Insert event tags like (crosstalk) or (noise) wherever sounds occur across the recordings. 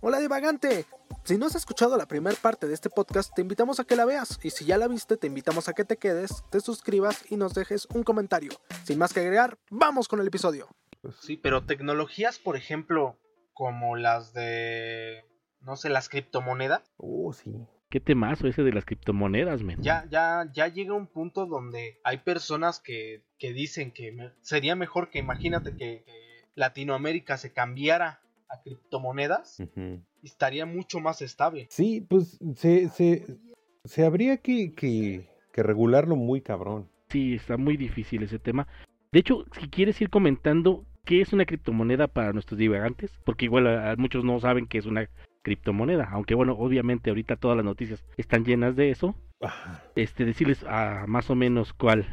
Hola divagante. Si no has escuchado la primera parte de este podcast, te invitamos a que la veas. Y si ya la viste, te invitamos a que te quedes, te suscribas y nos dejes un comentario. Sin más que agregar, vamos con el episodio. Sí, pero tecnologías, por ejemplo, como las de, no sé, las criptomonedas. Oh, sí. Qué temazo ese de las criptomonedas, men. Ya, ya, ya llega un punto donde hay personas que, que dicen que me- sería mejor que imagínate que, que Latinoamérica se cambiara a criptomonedas estaría mucho más estable. Sí, pues se, se, se habría que, que, que regularlo muy cabrón. Sí, está muy difícil ese tema. De hecho, si quieres ir comentando qué es una criptomoneda para nuestros divagantes, porque igual a, a muchos no saben qué es una criptomoneda, aunque bueno, obviamente ahorita todas las noticias están llenas de eso. Este, decirles a más o menos cuál,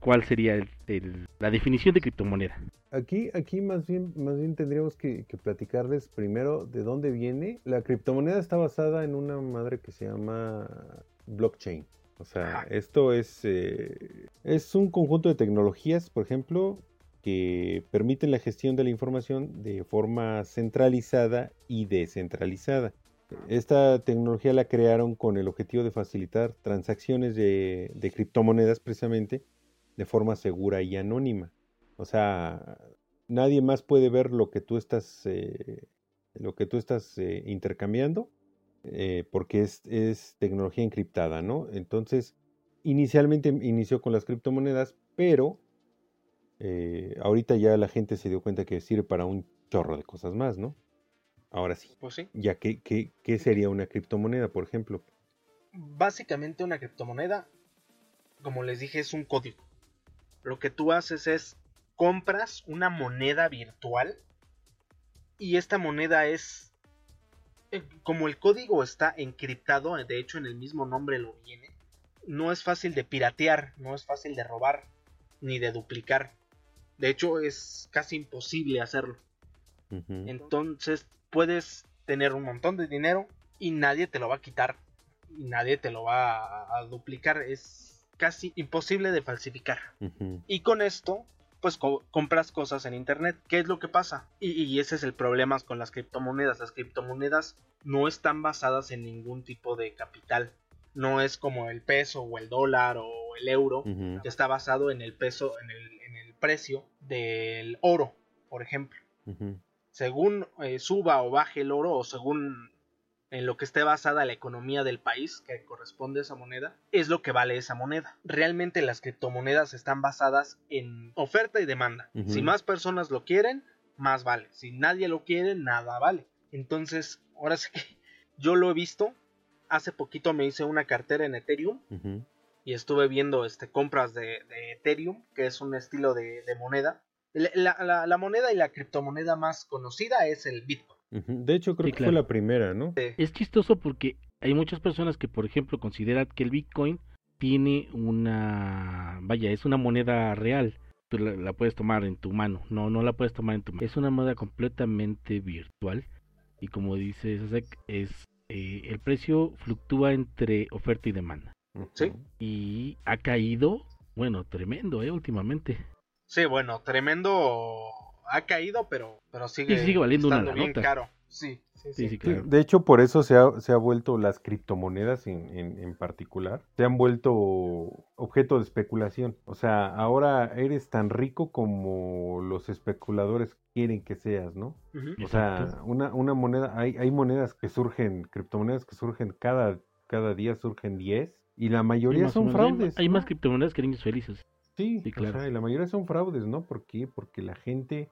cuál sería el- el- la definición de criptomoneda. Aquí, aquí más bien, más bien tendríamos que, que platicarles primero de dónde viene. La criptomoneda está basada en una madre que se llama blockchain. O sea, esto es, eh, es un conjunto de tecnologías, por ejemplo, que permiten la gestión de la información de forma centralizada y descentralizada. Esta tecnología la crearon con el objetivo de facilitar transacciones de, criptomonedas precisamente de forma segura y anónima. O sea, nadie más puede ver lo que tú estás, eh, lo que tú estás eh, intercambiando, eh, porque es, es tecnología encriptada, ¿no? Entonces, inicialmente inició con las criptomonedas, pero ahorita ya la gente se dio cuenta que sirve para un chorro de cosas más, ¿no? Ahora sí, Pues sí. ya que, que- ¿qué sería una criptomoneda, por ejemplo? Básicamente una criptomoneda, como les dije, es un código. Lo que tú haces es compras una moneda virtual y esta moneda es eh, como el código está encriptado, de hecho en el mismo nombre lo viene, no es fácil de piratear, no es fácil de robar ni de duplicar. De hecho es casi imposible hacerlo. Entonces puedes tener un montón de dinero y nadie te lo va a quitar. Y nadie te lo va a, a duplicar. Es casi imposible de falsificar. Y con esto, pues co- compras cosas en internet. ¿Qué es lo que pasa? Y, y ese es el problema con las criptomonedas. Las criptomonedas no están basadas en ningún tipo de capital. No es como el peso o el dólar o el euro que está basado en el peso, en el, en el precio del oro, por ejemplo. Según eh, suba o baje el oro o según en lo que esté basada la economía del país que corresponde a esa moneda, es lo que vale esa moneda. Realmente las criptomonedas están basadas en oferta y demanda. Si más personas lo quieren, más vale. Si nadie lo quiere, nada vale. Entonces, ahora sí que (laughs) yo lo he visto. Hace poquito me hice una cartera en Ethereum y estuve viendo este, compras de, de Ethereum, que es un estilo de, de moneda. La, la- moneda y la criptomoneda más conocida es el Bitcoin. De hecho, creo Sí, que claro. fue la primera, ¿no? Es chistoso porque hay muchas personas que, por ejemplo, consideran que el Bitcoin tiene una, vaya, es una moneda real. Tú la, la puedes tomar en tu mano. No, no la puedes tomar en tu mano. Es una moneda completamente virtual. Y como dice Sasek, es eh, el precio fluctúa entre oferta y demanda. Sí. Y ha caído, bueno, tremendo, eh, últimamente. Sí, bueno, tremendo. Ha caído, pero, pero sigue, Sí, sigue valiendo una estando bien caro. Sí, sí, Sí, sí. sí, Sí, claro. De hecho, por eso se ha, se ha vuelto las criptomonedas en, en, en particular, se han vuelto objeto de especulación. O sea, ahora eres tan rico como los especuladores quieren que seas, ¿no? O sea, una, una moneda, hay, hay monedas que surgen, criptomonedas que surgen cada, cada día, surgen 10, y la mayoría son. Hay fraudes. Hay, ¿no? más criptomonedas que niños felices. Sí, Sí, o claro. sea, y la mayoría son fraudes, ¿no? ¿Por qué? Porque la gente,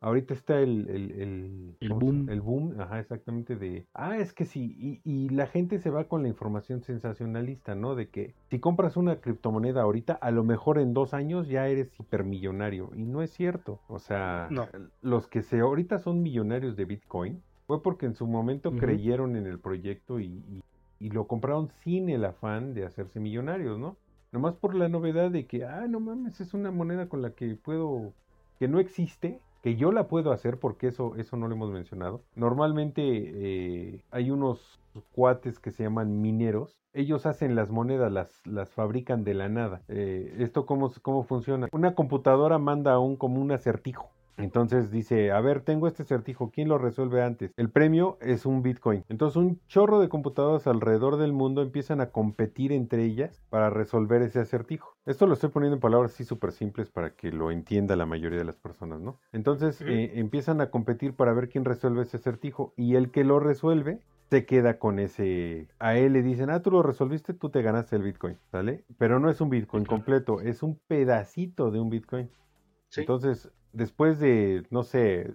ahorita está el, el, el, El ¿cómo se- boom. el boom, ajá, exactamente, de, ah, es que sí, y, y la gente se va con la información sensacionalista, ¿no? De que si compras una criptomoneda ahorita, a lo mejor en dos años ya eres hipermillonario, y no es cierto, o sea, No. los que se ahorita son millonarios de Bitcoin, fue porque en su momento creyeron en el proyecto y, y- y lo compraron sin el afán de hacerse millonarios, ¿no? Nomás por la novedad de que, ah, no mames, es una moneda con la que puedo, que no existe, que yo la puedo hacer, porque eso, eso no lo hemos mencionado. Normalmente eh, hay unos cuates que se llaman mineros. Ellos hacen las monedas, las, las fabrican de la nada. Eh, ¿Esto cómo, cómo funciona? Una computadora manda un, como un acertijo. Entonces dice, a ver, tengo este certijo, ¿quién lo resuelve antes? El premio es un Bitcoin. Entonces un chorro de computadoras alrededor del mundo empiezan a competir entre ellas para resolver ese acertijo. Esto lo estoy poniendo en palabras así súper simples para que lo entienda la mayoría de las personas, ¿no? Entonces eh, empiezan a competir para ver quién resuelve ese acertijo y el que lo resuelve se queda con ese. A él le dicen, ah, tú lo resolviste, tú te ganaste el Bitcoin, ¿sale? Pero no es un Bitcoin completo, es un pedacito de un Bitcoin. Entonces, después de, no sé,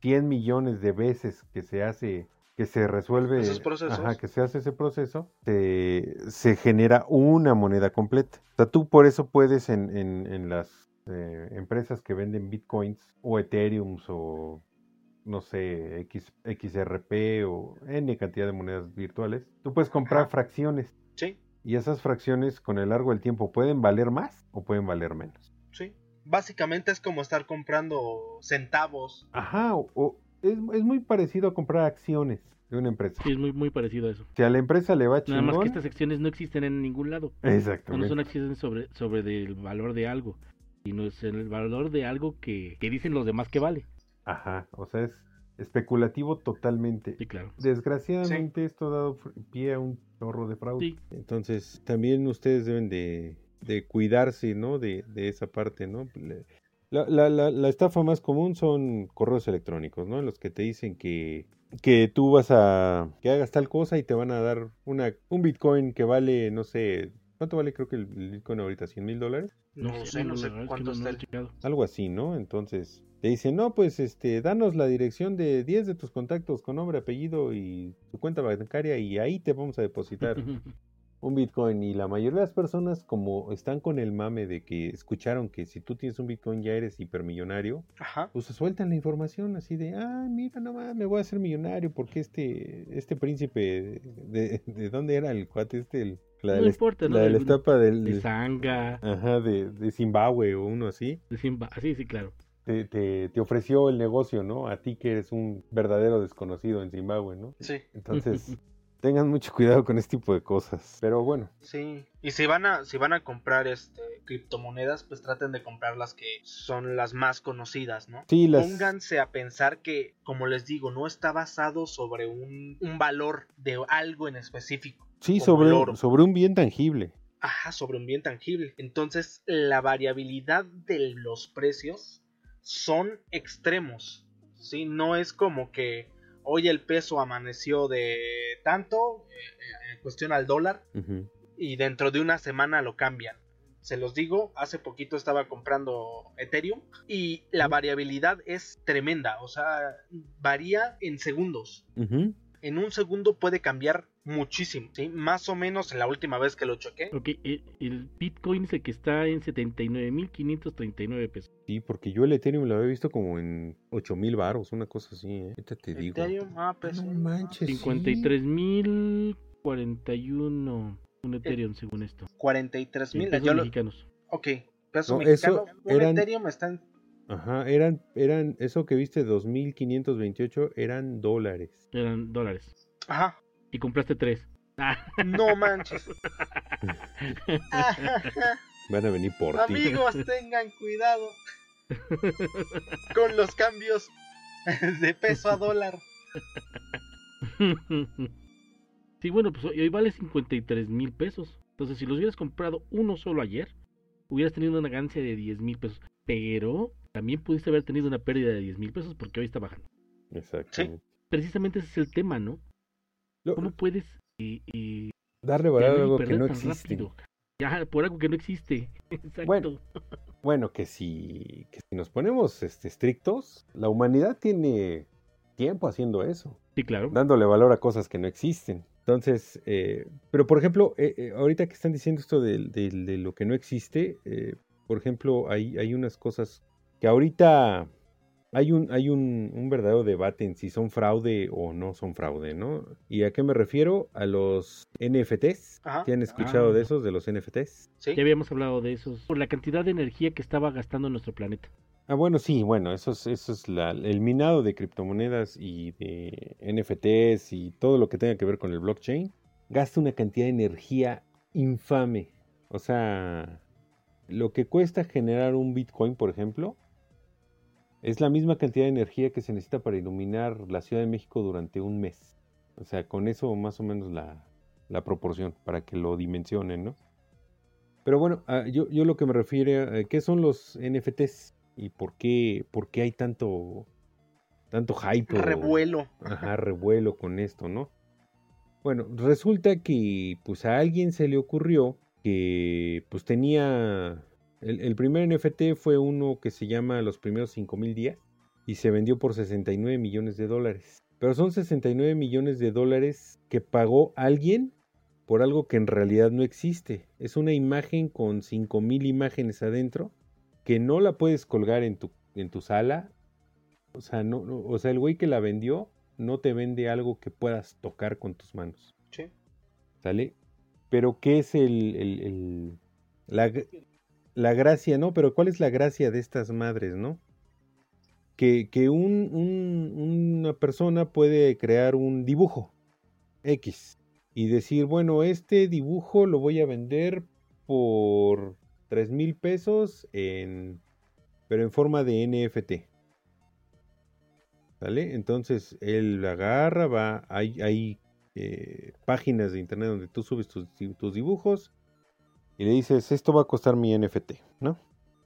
100 millones de veces que se hace, que se resuelve, ajá, que se hace ese proceso, se, genera una moneda completa. O sea, tú por eso puedes en, en, en las eh, empresas que venden bitcoins o ethereum o no sé, X, XRP o N cantidad de monedas virtuales, tú puedes comprar fracciones. Sí. Y esas fracciones con el largo del tiempo pueden valer más o pueden valer menos. Sí. Básicamente es como estar comprando centavos. Ajá, o, es, muy parecido a comprar acciones de una empresa. Sí, es muy, muy parecido a eso. Si a la empresa le va chingón... Nada más que estas acciones no existen en ningún lado. Exactamente. No son acciones sobre, sobre el valor de algo, sino es el valor de algo que, que dicen los demás que vale. Ajá, o sea, es especulativo totalmente. Sí, claro. Desgraciadamente esto ha dado pie a un chorro de fraude. Sí. Entonces, también ustedes deben de, de cuidarse, ¿no? De, de, esa parte, ¿no? La, la, la, la, estafa más común son correos electrónicos, ¿no? En los que te dicen que, que tú vas a... que hagas tal cosa y te van a dar una, un Bitcoin que vale, no sé, ¿Cuánto vale creo que el Bitcoin ahorita? ¿100 mil dólares? No, sé, no sé cuánto está el... Algo así, ¿no? Entonces, te dicen, no, pues, este, danos la dirección de 10 de tus contactos con nombre, apellido y tu cuenta bancaria y ahí te vamos a depositar (laughs) un Bitcoin. Y la mayoría de las personas, como están con el mame de que escucharon que si tú tienes un Bitcoin ya eres hipermillonario, pues se sueltan la información así de, ah, mira nomás, me voy a hacer millonario porque este, este príncipe, de, de, dónde era el cuate este? El, la no importa, ¿no? La de la etapa del... De Zanga. Ajá, de, de Zimbabue o uno así. De Zimbabue, sí, sí, claro. Te, te, te, ofreció el negocio, ¿no? A ti que eres un verdadero desconocido en Zimbabue, ¿no? Sí. Entonces, (laughs) tengan mucho cuidado con este tipo de cosas. Pero bueno. Sí. Y si van a, si van a comprar este criptomonedas, pues traten de comprar las que son las más conocidas, ¿no? Sí, las... Pónganse a pensar que, como les digo, no está basado sobre un, un valor de algo en específico. Sí, sobre, sobre un bien tangible. Ajá, sobre un bien tangible. Entonces, la variabilidad de los precios son extremos. ¿sí? No es como que hoy el peso amaneció de tanto eh, en cuestión al dólar y dentro de una semana lo cambian. Se los digo, hace poquito estaba comprando Ethereum y la variabilidad es tremenda, o sea, varía en segundos. En un segundo puede cambiar muchísimo, ¿sí? Más o menos en la última vez que lo choqué. Ok, el, Bitcoin es el que está en 79.539 pesos. Sí, porque yo el Ethereum lo había visto como en 8.000 baros, una cosa así, ¿eh? Ahorita te digo. Ethereum, ah, pues, No manches, 53.041 un Ethereum según esto. 43.000 pesos mexicanos. Ok, peso mexicano, un Ethereum está en Ajá, eran, eran, eso que viste, 2.528, eran dólares. Eran dólares. Ajá. Y compraste tres. No manches. (laughs) Van a venir por ti. Amigos, tengan cuidado con los cambios de peso a dólar. (laughs) Sí, bueno, pues hoy vale 53 mil pesos. Entonces, si los hubieras comprado uno solo ayer, hubieras tenido una ganancia de 10 mil pesos. Pero también pudiste haber tenido una pérdida de 10 mil pesos porque hoy está bajando. Exacto. Precisamente ese es el tema, ¿no? ¿Cómo puedes darle valor a algo que no existe? Ya, por algo que no existe. (laughs) Exacto. Bueno, bueno que, si, que si nos ponemos este, estrictos, la humanidad tiene tiempo haciendo eso. Sí, claro. Dándole valor a cosas que no existen. Entonces, eh, pero por ejemplo, eh, eh, ahorita que están diciendo esto de, de lo que no existe, por ejemplo, hay, hay unas cosas que ahorita hay un, hay un, un, verdadero debate en si son fraude o no son fraude, ¿no? ¿Y a qué me refiero? A los NFTs. Ajá. ¿Sí han escuchado ah. de esos, de los NFTs? Sí. Ya habíamos hablado de esos, por la cantidad de energía que estaba gastando nuestro planeta. Ah, bueno, sí, bueno, eso es, eso es la, el minado de criptomonedas y de NFTs y todo lo que tenga que ver con el blockchain. Gasta una cantidad de energía infame. O sea, lo que cuesta generar un Bitcoin, por ejemplo, Es la misma cantidad de energía que se necesita para iluminar la Ciudad de México durante un mes. O sea, con eso más o menos la, la proporción, para que lo dimensionen, ¿no? Pero bueno, ah, yo, yo lo que me refiero a qué son los NFTs y por qué, por qué hay tanto, tanto hype. o- Revuelo. Ajá, revuelo con esto, ¿no? Bueno, resulta que pues a alguien se le ocurrió que pues tenía... El, el primer NFT fue uno que se llama Los primeros 5000 días y se vendió por 69 millones de dólares. Pero son 69 millones de dólares que pagó alguien por algo que en realidad no existe. Es una imagen con 5000 imágenes adentro que no la puedes colgar en tu, en tu sala. O sea, no, no- o sea, el güey que la vendió no te vende algo que puedas tocar con tus manos. Sí. ¿Sale? Pero ¿qué es el, el- el- la, la gracia, no? Pero ¿cuál es la gracia de estas madres, no? Que, que un- un- una persona puede crear un dibujo X y decir, bueno, este dibujo lo voy a vender por 3 mil pesos en, pero en forma de NFT. ¿Sale? Entonces él agarra, va, hay, hay eh, páginas de internet donde tú subes tus, tus dibujos y le dices, esto va a costar mi NFT, ¿no?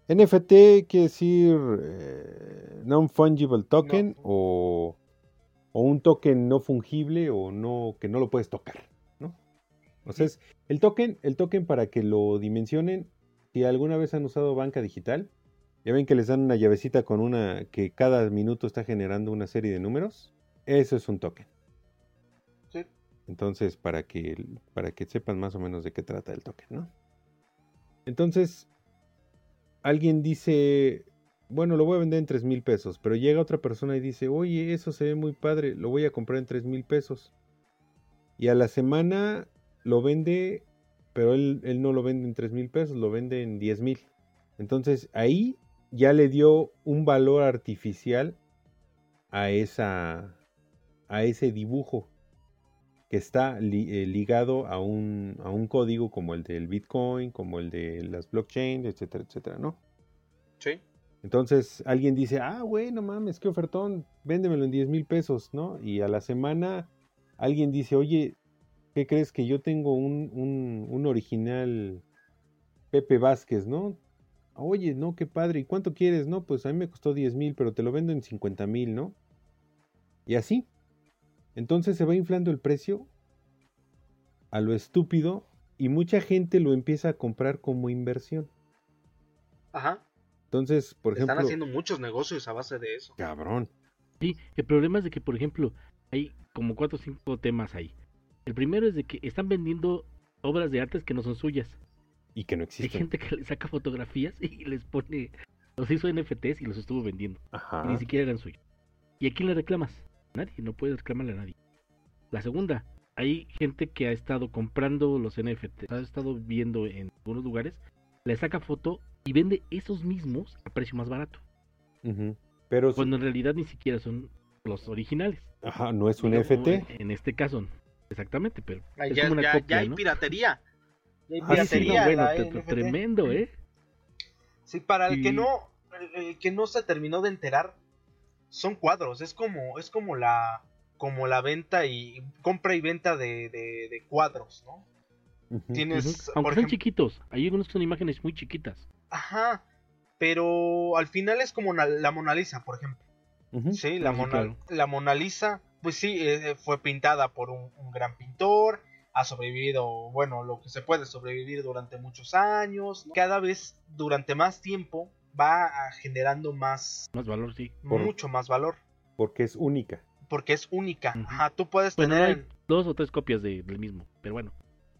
NFT quiere decir eh, non-fungible token No. o, o un token no fungible o no que no lo puedes tocar, ¿no? O sea, es el token, el token para que lo dimensionen, si alguna vez han usado banca digital, ya ven que les dan una llavecita con una que cada minuto está generando una serie de números. Eso es un token. Sí. Entonces, para que, para que sepan más o menos de qué trata el token, ¿no? Entonces, alguien dice, bueno, lo voy a vender en 3 mil pesos, pero llega otra persona y dice, oye, eso se ve muy padre, lo voy a comprar en 3 mil pesos. Y a la semana lo vende, pero él, él no lo vende en 3 mil pesos, lo vende en 10 mil. Entonces ahí ya le dio un valor artificial a esa a ese dibujo que está li- eh, ligado a un, a un código como el del Bitcoin, como el de las blockchain, etcétera, etcétera, ¿no? Sí. Entonces alguien dice, ah, güey, no mames, qué ofertón, véndemelo en 10 mil pesos, ¿no? Y a la semana alguien dice, oye, ¿qué crees que yo tengo un, un, un original Pepe Vázquez, ¿no? Oye, no, qué padre, ¿y cuánto quieres? No, pues a mí me costó 10 mil, pero te lo vendo en 50 mil, ¿no? Y así. Entonces se va inflando el precio a lo estúpido y mucha gente lo empieza a comprar como inversión. Ajá. Entonces, por ejemplo, Están haciendo muchos negocios a base de eso. cabrón. Sí, el problema es de que, por ejemplo, hay como cuatro o cinco temas ahí. El primero es de que están vendiendo obras de artes que no son suyas. Y que no Hay existen. gente que le saca fotografías y les pone, los hizo NFTs y los estuvo vendiendo. Ajá. Y ni siquiera eran suyos. ¿Y a quién le reclamas? Nadie, no puedes reclamarle a nadie. La segunda, hay gente que ha estado comprando los NFTs, ha estado viendo en algunos lugares, le saca foto y vende esos mismos a precio más barato. Pero, sí- Cuando en realidad ni siquiera son los originales. ajá, no es un Digamos, FT. En este caso, exactamente, pero Ay, es ya, como una ya- copia, ya hay ¿no? piratería. Ya hay Ah, sí, piratería. no, bueno, NFT. tremendo, ¿eh? Sí, para el que no, el que no se terminó de enterar, son cuadros. Es como, es como la, como la venta y compra y venta de, de- de cuadros, ¿no? Tienes, Aunque son ejemplo, chiquitos, hay algunos que son imágenes muy chiquitas. ajá, pero al final es como la Mona Lisa, por ejemplo. Sí, la, Sí, Mona, claro. la Mona Lisa, pues sí, eh, fue pintada por un, un gran pintor, ha sobrevivido, bueno, lo que se puede sobrevivir durante muchos años. ¿no? Cada vez, durante más tiempo, va generando más, Más valor, sí. Por- mucho más valor, Porque es única. porque es única. Ajá, tú puedes Bueno, tener... hay dos o tres copias de- del mismo, pero bueno,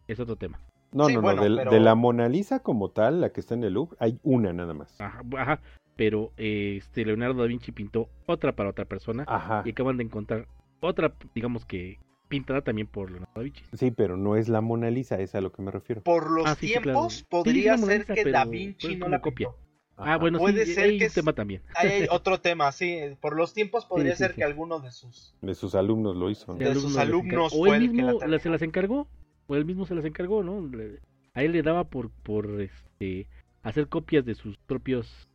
es otro tema. No, Sí, no, bueno, no. pero- De la Mona Lisa como tal, la que está en el Louvre, hay una nada más. Ajá, ajá, pero eh, este Leonardo da Vinci pintó otra para otra persona Ajá. y acaban de encontrar otra, digamos que pintada también por Leonardo da Vinci. Sí, pero no es la Mona Lisa, es a lo que me refiero. Por los Ah, sí, tiempos, Sí, podría ser Lisa, que Da pues, Vinci no como la copia. pintó. Ah, bueno, Puede sí, ser hay que es- tema también. Hay (laughs) otro tema, sí. Por los tiempos podría sí, ser sí. que alguno de sus... De sus alumnos lo hizo. ¿no? de sus alumnos. O fue él el que la mismo la- se las encargó, o él mismo se las encargó, ¿no? Le- A él le daba por, por este, hacer copias de sus propios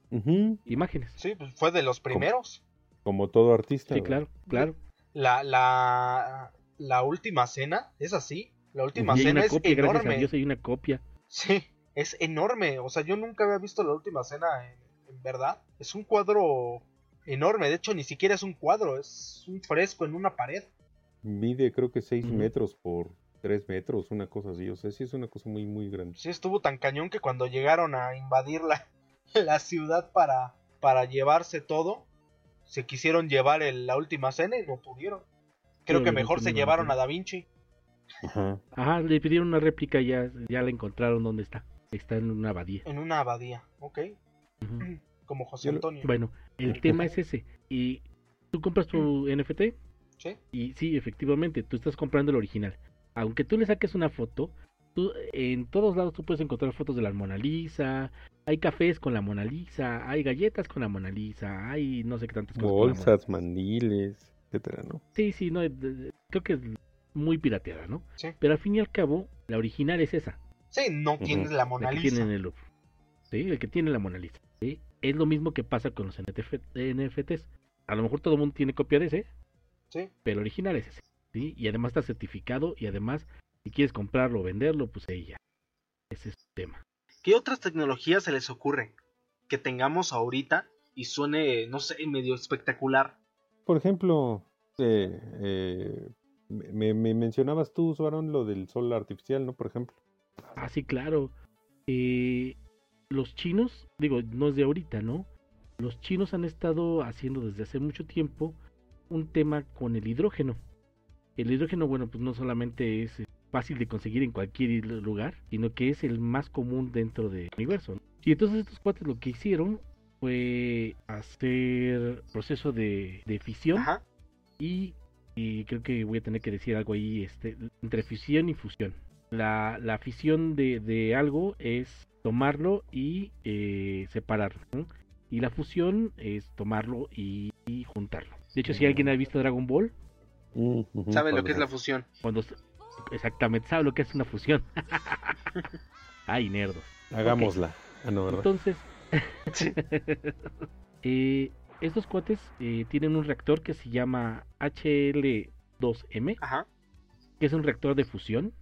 imágenes. Sí, pues fue de los primeros. Como todo artista. Sí, claro, claro. La, la, la última cena es así. La última Y hay cena una es copia, gracias a. Dios hay una copia. Sí, es enorme. O sea, yo nunca había visto la última cena en, en verdad. Es un cuadro enorme. De hecho, ni siquiera es un cuadro, es un fresco en una pared. Mide creo que 6 Ujú. metros por 3 metros, una cosa así. O sea, sí es una cosa muy, muy grande. Sí, estuvo tan cañón que cuando llegaron a invadir la, (laughs) la ciudad para, para llevarse todo, se quisieron llevar el- la última cena y no pudieron. Creo Sí, que mejor se llevaron a Da Vinci. Ajá. Ajá, le pidieron una réplica y ya, ya la encontraron dónde está. Está en una abadía. En una abadía, ok. (clears throat) Como José Antonio. Bueno, el tema es ese. Y tú compras tu NFT ¿Sí? y sí, efectivamente, tú estás comprando el original. Aunque tú le saques una foto, tú, en todos lados tú puedes encontrar fotos de la Mona Lisa, hay cafés con la Mona Lisa, hay galletas con la Mona Lisa, hay no sé qué tantas cosas. Bolsas, mandiles, etcétera, ¿no? Sí, sí, no, de- creo que es muy pirateada, ¿no? Sí. Pero al fin y al cabo, la original es esa, Sí, no tienes la Mona la que Lisa. tiene en el. ¿sí? El que tiene la Mona Lisa. ¿sí? Es lo mismo que pasa con los NTF NFTs. A lo mejor todo el mundo tiene copia de ese, Sí. pero el original es ese. ¿sí? Y además está certificado y además, si quieres comprarlo o venderlo, pues ahí ya. Ese es el tema. ¿Qué otras tecnologías se les ocurre que tengamos ahorita y suene, no sé, medio espectacular? Por ejemplo, eh, eh, me, me mencionabas tú, Suarón, lo del sol artificial, ¿no? Por ejemplo. Ah, sí, claro. Eh, los chinos, digo, no es de ahorita, ¿no? Los chinos han estado haciendo desde hace mucho tiempo un tema con el hidrógeno. El hidrógeno, bueno, pues no solamente es eh, fácil de conseguir en cualquier lugar, sino que es el más común dentro del universo. ¿no? Y entonces estos cuates lo que hicieron fue hacer proceso de, de fisión Ajá. y, y creo que voy a tener que decir algo ahí este, entre fisión y fusión. La, la fisión de, de algo es tomarlo y eh, separarlo. ¿no? Y la fusión es tomarlo y, y juntarlo. De hecho, si alguien ha visto Dragon Ball, ¿Sabe lo que es la fusión? cuando exactamente sabe lo que es una fusión. (laughs) Ay, nerdos. Hagámosla. Ah. Entonces, (laughs) eh, estos cuates eh, tienen un reactor que se llama HL2M, Ajá. que es un reactor de fusión.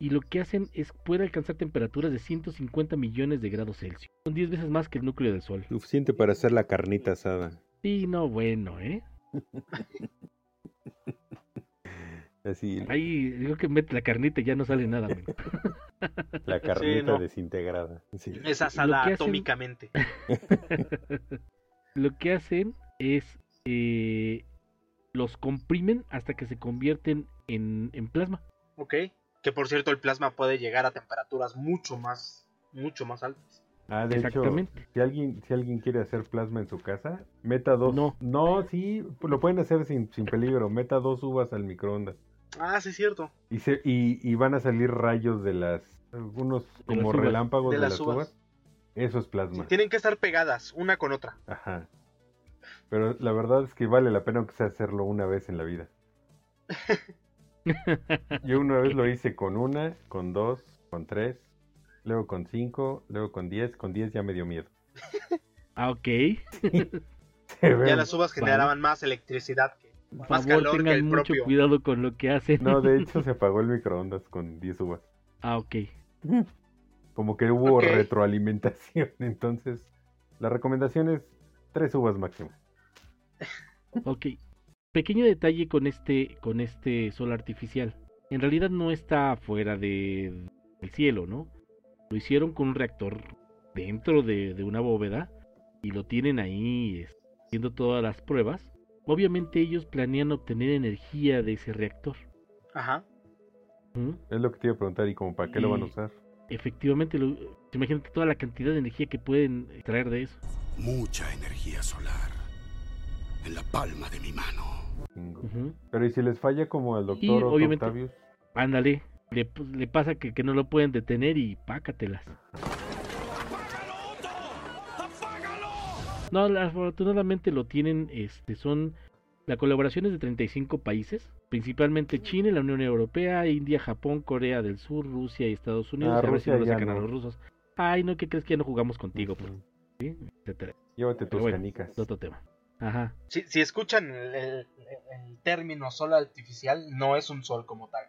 Y lo que hacen es puede alcanzar temperaturas de 150 millones de grados Celsius. Son 10 veces más que el núcleo del Sol. Suficiente para hacer la carnita asada. Sí, no, bueno, ¿eh? (laughs) Así, Ahí digo que mete la carnita y ya no sale nada. men. (laughs) la carnita no. desintegrada. Sí. Es Lo asada hacen- atómicamente. (laughs) lo que hacen es eh, los comprimen hasta que se convierten en, en plasma. Ok. Que por cierto, el plasma puede llegar a temperaturas mucho más, mucho más altas. Ah, de hecho, si alguien, si alguien quiere hacer plasma en su casa, meta dos. No. no, sí, lo pueden hacer sin, sin peligro. Meta dos uvas al microondas. Ah, sí, es cierto. Y, se, y, y van a salir rayos de las. Algunos De como las relámpagos De de, las las uvas. uvas. Eso es Sí, plasma. tienen que estar pegadas una con otra. Ajá. Pero la verdad es que vale la pena aunque sea hacerlo una vez en la vida. (laughs) (laughs) Yo una vez lo hice con una, con dos, con tres, luego con cinco, luego con diez. Con diez ya me dio miedo. Ah, ok. (laughs) Ya las uvas generaban más electricidad que Por más favor, calor que tengan el mucho propio. cuidado con lo que hacen. No, de hecho (laughs) se apagó el microondas con 10 uvas. Ah, ok. Como que hubo retroalimentación. Entonces, la recomendación es 3 uvas máximo. Ok. Pequeño detalle con este, con este sol artificial. En realidad no está fuera de, del cielo, ¿no? Lo hicieron con un reactor dentro de, de una bóveda y lo tienen ahí haciendo todas las pruebas. Obviamente ellos planean obtener energía de ese reactor. Ajá. ¿Mm? Es lo que te iba a preguntar y como para qué lo van a usar. Efectivamente, lo, imagínate toda la cantidad de energía que pueden extraer de eso. Mucha energía solar. En la palma de mi mano. Pero ¿y si les falla como al doctor Y, Otto obviamente- Octavius? Ándale, le, le pasa que, que no lo pueden detener y pácatelas. No, afortunadamente lo tienen, este, son la colaboración es de 35 países, principalmente China, la Unión Europea, India, Japón, Corea del Sur, Rusia y Estados Unidos. Ah, a ver si Rusia no lo sacan a los rusos. Ay, no, ¿qué crees que ya no jugamos contigo? pues? Ujú. ¿Sí? Etcétera. Llévate tus bueno, canicas. otro tema. Ajá. Si, si escuchan el, el- el término sol artificial, no es un sol como tal.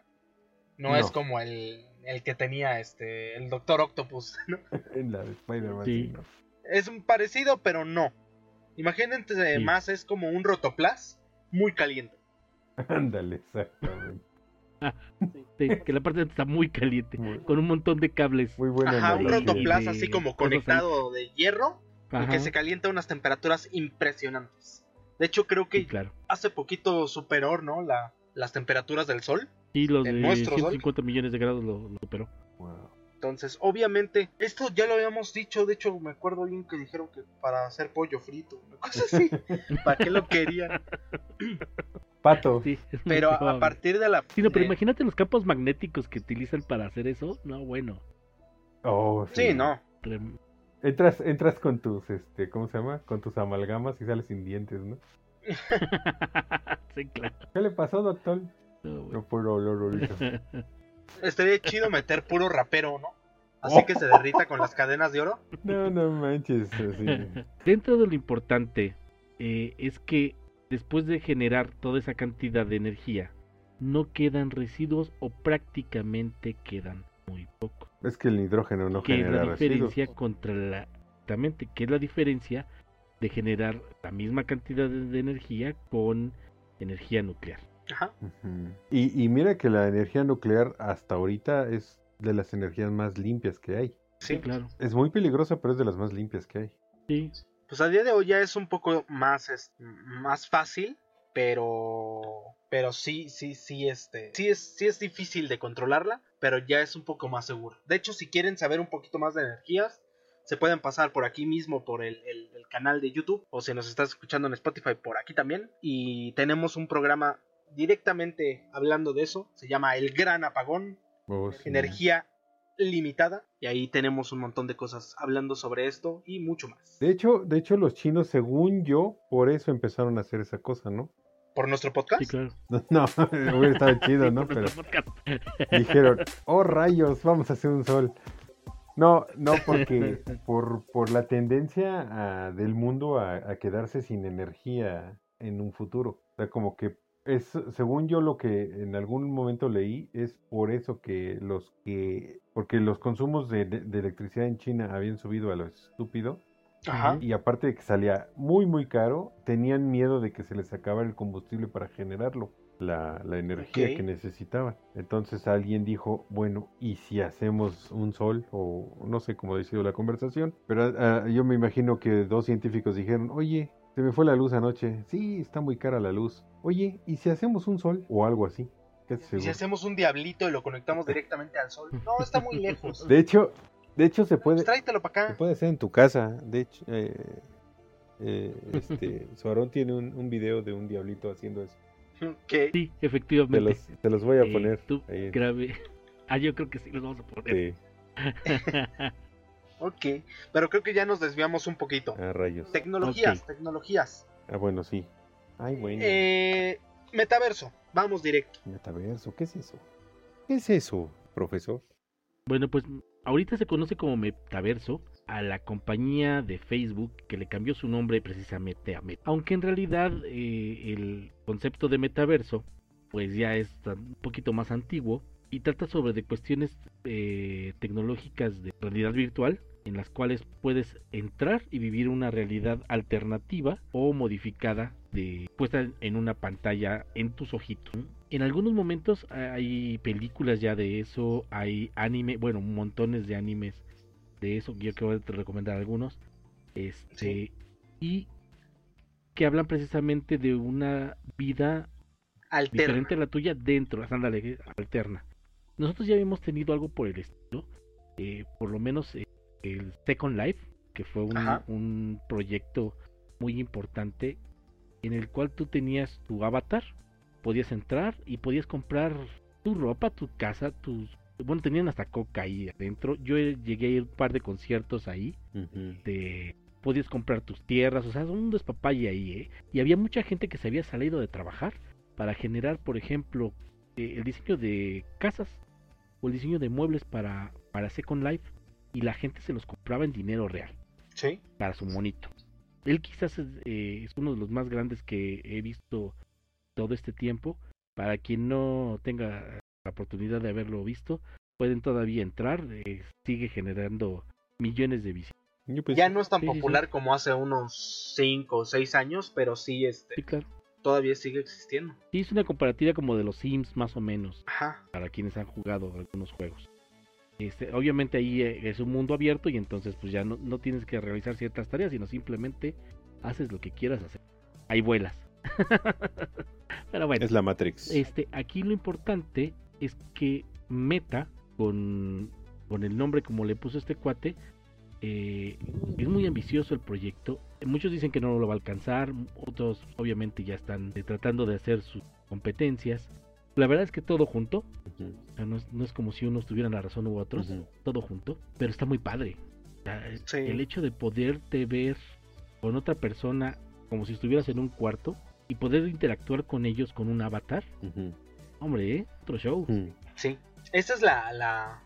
No, No. es como el, el que tenía este el Doctor Octopus. (laughs) ¿no? En (laughs) la de Spider-Man. Sí. Es un parecido, pero no. Imagínense Sí. más, es como un rotoplas muy caliente. (laughs) Ándale, exactamente. Sí, que la parte está muy caliente, Muy, con un montón de cables. muy buena Ajá, un rotoplas de así como conectado de hierro Ajá. que se calienta a unas temperaturas impresionantes. De hecho, creo que Sí, claro. hace poquito superó, ¿no? La, las temperaturas del sol. Y los de de nuestro sol. 150 millones de grados lo, lo superó. Wow. Entonces, obviamente, esto ya lo habíamos dicho. De hecho, me acuerdo bien que dijeron que para hacer pollo frito, una cosa así. (laughs) ¿Para qué lo querían? Pato. Sí, Pero a, partir de la. Sí, no, pero imagínate los campos magnéticos que utilizan para hacer eso. No, bueno. Oh, Sí, no. trem- Entras, entras con tus, este, ¿cómo se llama? Con tus amalgamas y sales sin dientes, ¿no? (laughs) sí, claro. ¿Qué le pasó, doctor? No, puedo olor ahorita. (laughs) Estaría chido meter puro rapero, ¿no? Así que se derrita con las cadenas de oro. (laughs) No, no manches. Así. Dentro de lo importante eh, es que después de generar toda esa cantidad de energía, no quedan residuos o prácticamente quedan muy poco. Es que el nitrógeno no que es genera la residuos. diferencia contra la exactamente que es la diferencia de generar la misma cantidad de, de energía con energía nuclear. Ajá. Y, y mira que la energía nuclear hasta ahorita es de las energías más limpias que hay. Sí. claro. Es muy peligrosa, pero es de las más limpias que hay. Sí, Pues a día de hoy ya es un poco más, es- más fácil, pero pero sí, sí, sí, este, sí es, sí es difícil de controlarla, pero ya es un poco más seguro. De hecho, si quieren saber un poquito más de energías, se pueden pasar por aquí mismo, por el, el- el canal de YouTube, o si nos estás escuchando en Spotify, por aquí también. Y tenemos un programa directamente hablando de eso, se llama El Gran Apagón, Oh, sí. energía limitada, y ahí tenemos un montón de cosas hablando sobre esto y mucho más. De hecho, de hecho, los chinos, según yo, por eso empezaron a hacer esa cosa, ¿no? ¿Por nuestro podcast? sí, claro. (laughs) No, hubiera estado chido, ¿no? (laughs) Pero dijeron, (laughs) oh rayos, vamos a hacer un sol. No, no, porque por, por la tendencia ah, del mundo a, a quedarse sin energía en un futuro. O sea, como que es, según yo lo que en algún momento leí, es por eso que los que, porque los consumos de, de- de electricidad en China habían subido a lo estúpido. Ajá. Y aparte de que salía muy muy caro, tenían miedo de que se les acabara el combustible para generarlo, la, la energía que necesitaban. Entonces alguien dijo, bueno, ¿y si hacemos un sol? O no sé cómo ha sido la conversación, pero ah, yo me imagino que dos científicos dijeron, oye, se me fue la luz anoche. Sí, está muy cara la luz. Oye, ¿y si hacemos un sol? O algo así. ¿Qué Y si hacemos un diablito y lo conectamos directamente al sol. (laughs) No, está muy lejos. De hecho, de hecho se puede... Pues tráetelo para Se acá. puede hacer en tu casa. De hecho, eh, eh, este, (laughs) Suarón tiene un, un video de un diablito haciendo eso. Que Sí, Te efectivamente. los, te los voy a Eh, poner. tú ahí. grave. (laughs) Ah, yo creo que sí los vamos a poner. Sí. (laughs) Ok, pero creo que ya nos desviamos un poquito. Ah, rayos. Tecnologías, tecnologías. Ah, bueno, sí. Ay, bueno. Eh, metaverso, vamos directo. Metaverso, ¿qué es eso? ¿Qué es eso, profesor? Bueno, pues ahorita se conoce como Metaverso a la compañía de Facebook que le cambió su nombre precisamente a Meta. Aunque en realidad eh, el concepto de Metaverso pues ya es un poquito más antiguo y trata sobre de cuestiones eh, tecnológicas de realidad virtual en las cuales puedes entrar y vivir una realidad alternativa o modificada de puesta en una pantalla en tus ojitos. En algunos momentos hay películas ya de eso, hay anime, bueno, montones de animes de eso, yo que voy a recomendar algunos. Este Sí. y que hablan precisamente de una vida Alterna. diferente a la tuya dentro, ándale, alterna. Nosotros ya habíamos tenido algo por el estilo, eh, por lo menos eh, el Second Life, que fue un proyecto muy importante en el cual tú tenías tu avatar, podías entrar y podías comprar tu ropa, tu casa, tus... Bueno, tenían hasta coca ahí adentro. Yo eh, llegué a ir a un par de conciertos ahí de podías comprar tus tierras, o sea, un despapalle ahí, ¿eh? Y había mucha gente que se había salido de trabajar para generar, por ejemplo, eh, el diseño de casas o el diseño de muebles para, para Second Life y la gente se los compraba en dinero real Sí. para su monito. Él quizás es, eh, es uno de los más grandes que he visto todo este tiempo. Para quien no tenga la oportunidad de haberlo visto, pueden todavía entrar. eh, sigue generando millones de visitas. Pensé- ya no es tan sí, sí, sí. popular como hace unos 5 o 6 años, pero sí, este, Sí, claro. todavía sigue existiendo. Sí, es una comparativa como de los Sims, más o menos, Ajá. para quienes han jugado algunos juegos. Este, obviamente ahí eh, es un mundo abierto y entonces pues ya no, no tienes que realizar ciertas tareas, sino simplemente haces lo que quieras hacer. Ahí vuelas. (laughs) Pero bueno. Es la Matrix. Este, aquí lo importante es que Meta, con, con el nombre como le puso este cuate, eh, es muy ambicioso el proyecto. Muchos dicen que no lo va a alcanzar, otros obviamente ya están eh, tratando de hacer sus competencias. La verdad es que todo junto, Ujú, o sea, no, es, no es como si unos tuvieran la razón u otros, todo junto, pero está muy padre. O sea, es- Sí. El hecho de poderte ver con otra persona como si estuvieras en un cuarto y poder interactuar con ellos con un avatar, hombre, ¿eh? otro show. Sí. Esa es la, la,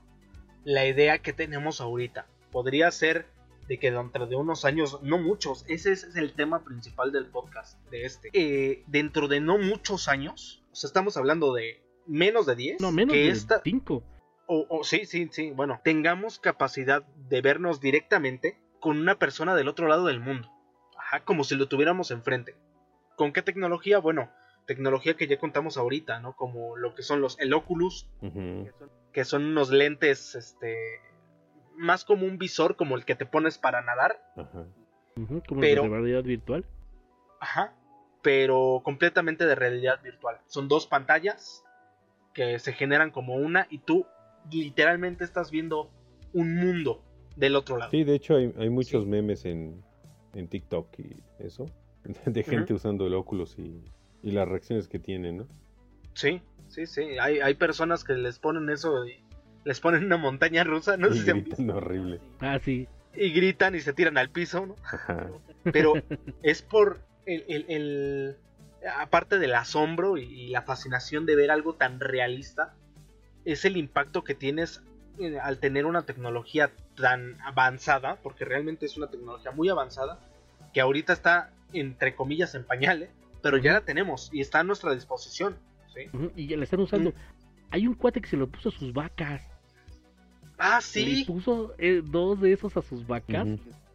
la idea que tenemos ahorita. Podría ser de que dentro de unos años, no muchos, ese es el tema principal del podcast, de este. Eh, dentro de no muchos años, o sea, estamos hablando de menos de 10, No, menos que de esta, 5. o, o- sí, sí, sí, bueno, tengamos capacidad de vernos directamente con una persona del otro lado del mundo. Ajá, como si lo tuviéramos enfrente. ¿Con qué tecnología? Bueno, tecnología que ya contamos ahorita, ¿no? Como lo que son los el Oculus, que son unos lentes, este, más como un visor, como el que te pones para nadar, Ajá. como Pero- de realidad virtual. ajá, pero completamente de realidad virtual. Son dos pantallas que se generan como una y tú literalmente estás viendo un mundo del otro lado. Sí, de hecho hay, hay muchos Sí. memes en, en TikTok y eso, (laughs) de gente usando el Oculus y, y las reacciones que tienen, ¿no? Sí, sí, sí. Hay, hay personas que les ponen eso y les ponen una montaña rusa, no sé y si han gritan visto, horrible. Ah, sí. y gritan y se tiran al piso, ¿no? Ajá. Pero (laughs) es por el, el- el- aparte del asombro y, y la fascinación de ver algo tan realista, es el impacto que tienes eh, al tener una tecnología tan avanzada, porque realmente es una tecnología muy avanzada, que ahorita está entre comillas en pañales, pero ya la tenemos y está a nuestra disposición. Y ya la están usando. Mm. Hay un cuate que se lo puso a sus vacas. Ah, Le sí. puso eh, dos de esos a sus vacas.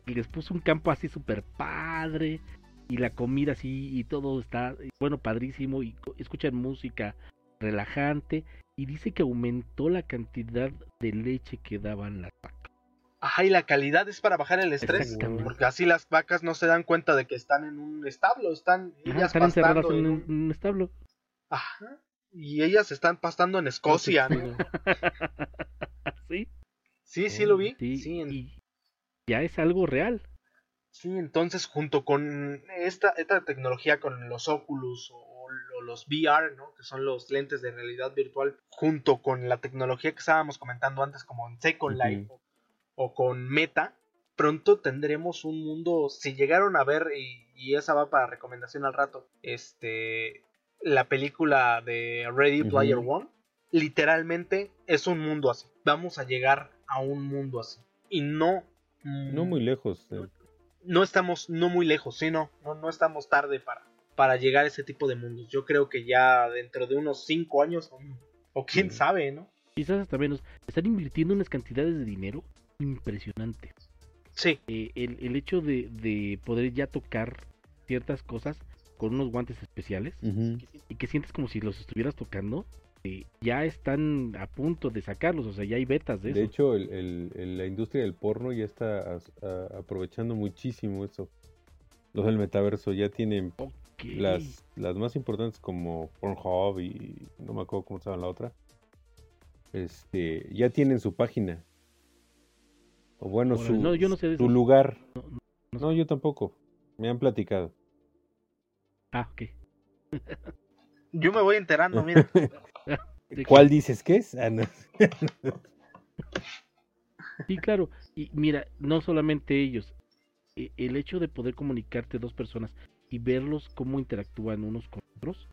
Y les puso un campo así súper padre. Y la comida así. Y todo está, bueno, padrísimo. Y escuchan música relajante. Y dice que aumentó la cantidad de leche que daban las vacas. Ajá, y la calidad es para bajar el estrés. Porque así las vacas no se dan cuenta de que están en un establo, están Ajá, ellas están encerradas en en un, establo. Ajá. Y ellas están pastando en Escocia, ¿no? (laughs) sí, Sí, sí lo vi. sí, Sí, en- y ya es algo real. Sí, entonces junto con esta, esta tecnología, con los Oculus o, o los VR, ¿no? Que son los lentes de realidad virtual, junto con la tecnología que estábamos comentando antes, como en Second. Life o, o con Meta, pronto tendremos un mundo, si llegaron a ver, y, y esa va para recomendación al rato, este, la película de Ready. Player One, literalmente es un mundo así. Vamos a llegar a un mundo así. Y no... mm, No muy lejos. eh. No estamos no muy lejos, sí, no, no, no estamos tarde para, para llegar a ese tipo de mundos. Yo creo que ya dentro de unos 5 años, o, o quién Sí. sabe, ¿no? Quizás hasta menos. Están invirtiendo unas cantidades de dinero impresionantes. Sí, Eh, el, el hecho de, de poder ya tocar ciertas cosas con unos guantes especiales y que sientes como si los estuvieras tocando, eh, ya están a punto de sacarlos, o sea, ya hay betas de, De eso. hecho, el- el- el- la industria del porno ya está a- aprovechando muchísimo eso. Los del metaverso ya tienen las, las más importantes como Pornhub y no me acuerdo cómo se llama la otra. Este, ya tienen su página. O bueno, su, no, yo no sé de su lugar. No, no, no No, yo tampoco. Me han platicado. Ah, ok. yo me voy enterando, mira. (laughs) (laughs) ¿Cuál dices que es? Ah, no. (laughs) Sí, claro. Y mira, no solamente ellos. e- El hecho de poder comunicarte dos personas y verlos cómo interactúan unos con otros,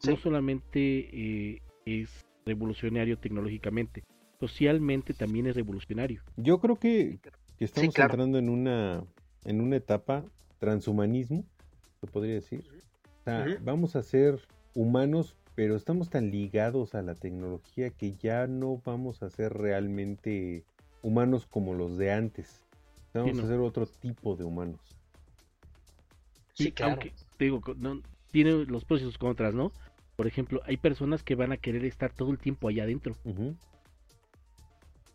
Sí. no solamente eh, es revolucionario tecnológicamente, socialmente también es revolucionario. Yo creo que, que estamos claro. entrando en una en una etapa transhumanismo, se podría decir. O sea, vamos a ser humanos, pero estamos tan ligados a la tecnología que ya no vamos a ser realmente humanos como los de antes. Vamos no. a ser otro tipo de humanos. Sí, claro. Aunque, te digo, no, tiene los pros y sus contras, ¿no? Por ejemplo, hay personas que van a querer estar todo el tiempo allá adentro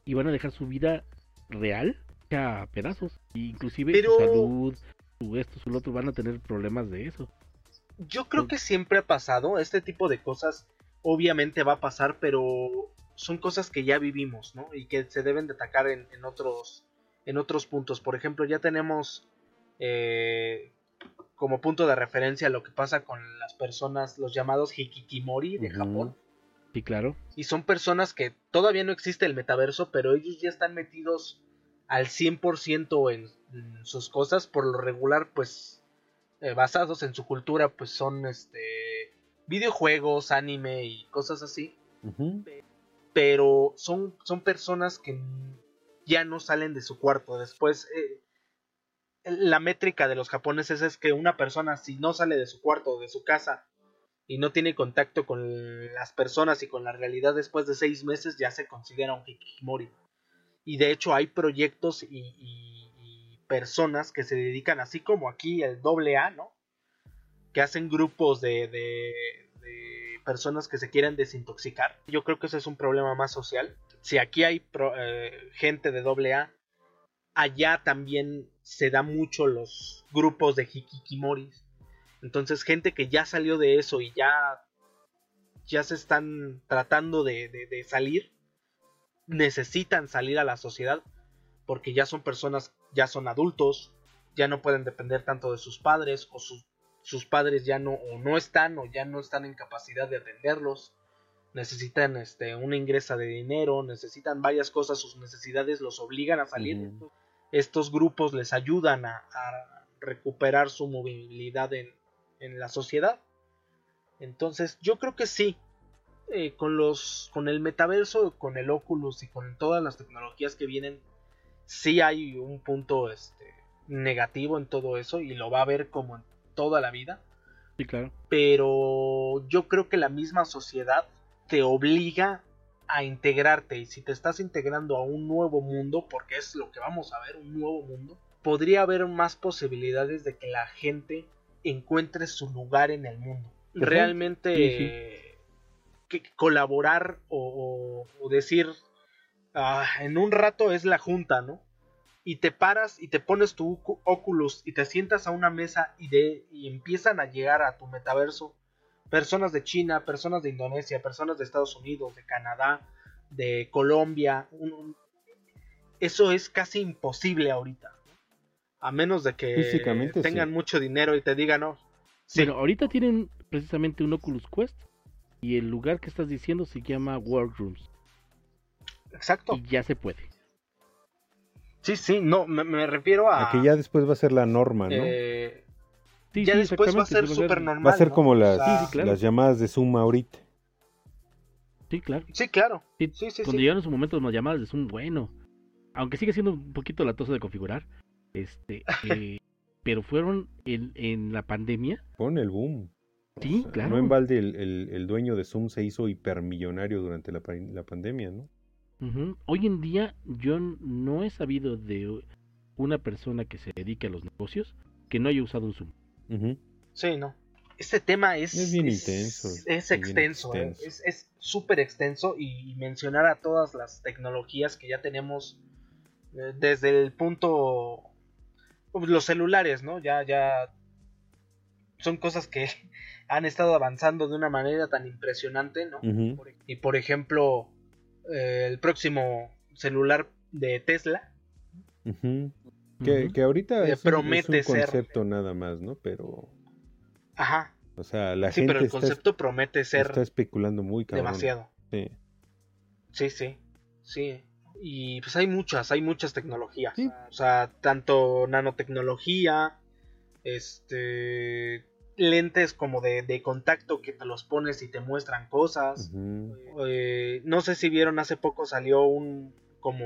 y van a dejar su vida real a pedazos. Inclusive Pero- su salud, su esto, su lo otro, van a tener problemas de eso. Yo creo que siempre ha pasado, este tipo de cosas obviamente va a pasar, pero son cosas que ya vivimos, ¿no? Y que se deben de atacar en, en otros, en otros puntos. Por ejemplo, ya tenemos eh, como punto de referencia lo que pasa con las personas, los llamados Hikikimori de. Japón. Sí, claro. Y son personas que todavía no existe el metaverso, pero ellos ya están metidos al 100% en, en sus cosas. Por lo regular, pues, eh, basados en su cultura, pues son este videojuegos, anime y cosas así. Pero son, son personas que ya no salen de su cuarto. Después, eh, la métrica de los japoneses es que una persona, si no sale de su cuarto o de su casa y no tiene contacto con las personas y con la realidad después de seis meses, ya se considera un hikikomori. Y de hecho hay proyectos y personas que se dedican, así como aquí el doble A, ¿no? Que hacen grupos de, de- personas que se quieren desintoxicar. Yo creo que ese es un problema más social. Si aquí hay eh, gente de doble A, allá también se da mucho los grupos de hikikimoris. Entonces, gente que ya salió de eso y ya, ya se están tratando de- de salir, necesitan salir a la sociedad porque ya son personas, ya son adultos, ya no pueden depender tanto de sus padres o sus, sus padres ya no o no están o ya no están en capacidad de atenderlos. Necesitan este una ingresa de dinero, necesitan varias cosas, sus necesidades los obligan a salir estos grupos les ayudan a, a recuperar su movilidad en, en la sociedad. Entonces, yo creo que sí. eh, con los. con el metaverso, con el Oculus y con todas las tecnologías que vienen. Sí hay un punto este, negativo en todo eso. Y lo va a haber como en toda la vida. Sí, claro. Pero yo creo que la misma sociedad te obliga a integrarte y si te estás integrando a un nuevo mundo, porque es lo que vamos a ver, un nuevo mundo, podría haber más posibilidades de que la gente encuentre su lugar en el mundo. Realmente Sí, sí. que colaborar o, o- o decir "Ah, en un rato es la junta, ¿no? Y te paras y te pones tu Ocu- Oculus y te sientas a una mesa y, de, y empiezan a llegar a tu metaverso personas de China, personas de Indonesia, personas de Estados Unidos, de Canadá, de Colombia. un- un- eso es casi imposible ahorita. A menos de que Físicamente, tengan sí. mucho dinero y te digan, no. Sí, Bueno, ahorita tienen precisamente un Oculus Quest y el lugar que estás diciendo se llama Workrooms exacto. y ya se puede. Sí, sí, no, me, me refiero a. A que ya después va a ser la norma, ¿no? eh, Sí, ya sí, después va a ser súper normal. va a ser ¿no? como O las, sea, Sí, sí, claro. las llamadas de Zoom ahorita. Sí, claro. Sí, claro. Sí, Sí, sí, cuando sí. llegaron su momento las llamadas de Zoom, bueno. Aunque sigue siendo un poquito latoso de configurar. Este, (laughs) eh, pero fueron en, en la pandemia. Pon el boom. Sí, O sea, claro. No en balde el, el- el dueño de Zoom se hizo hipermillonario durante la, la pandemia, ¿no? Hoy en día yo no he sabido de una persona que se dedique a los negocios que no haya usado un Zoom. Sí, no. Este tema es. Es bien intenso, Es, es bien extenso. eh, extenso. Es es súper extenso. Y mencionar a todas las tecnologías que ya tenemos. eh, desde el punto. pues, Los celulares, ¿no? Ya, ya. Son cosas que (laughs) han estado avanzando de una manera tan impresionante, ¿no? Y por ejemplo, eh, el próximo celular de Tesla. Que, que ahorita es, un- es promete un ser. concepto nada más, ¿no? Pero, Ajá. o sea, la Sí, gente pero el está, concepto promete ser está especulando muy cabrón. demasiado. Sí. Sí, sí, sí. Y pues hay muchas, hay muchas tecnologías. Sí. O sea, tanto nanotecnología, este, lentes como de, de contacto que te los pones y te muestran cosas. Eh, no sé si vieron, hace poco salió un como...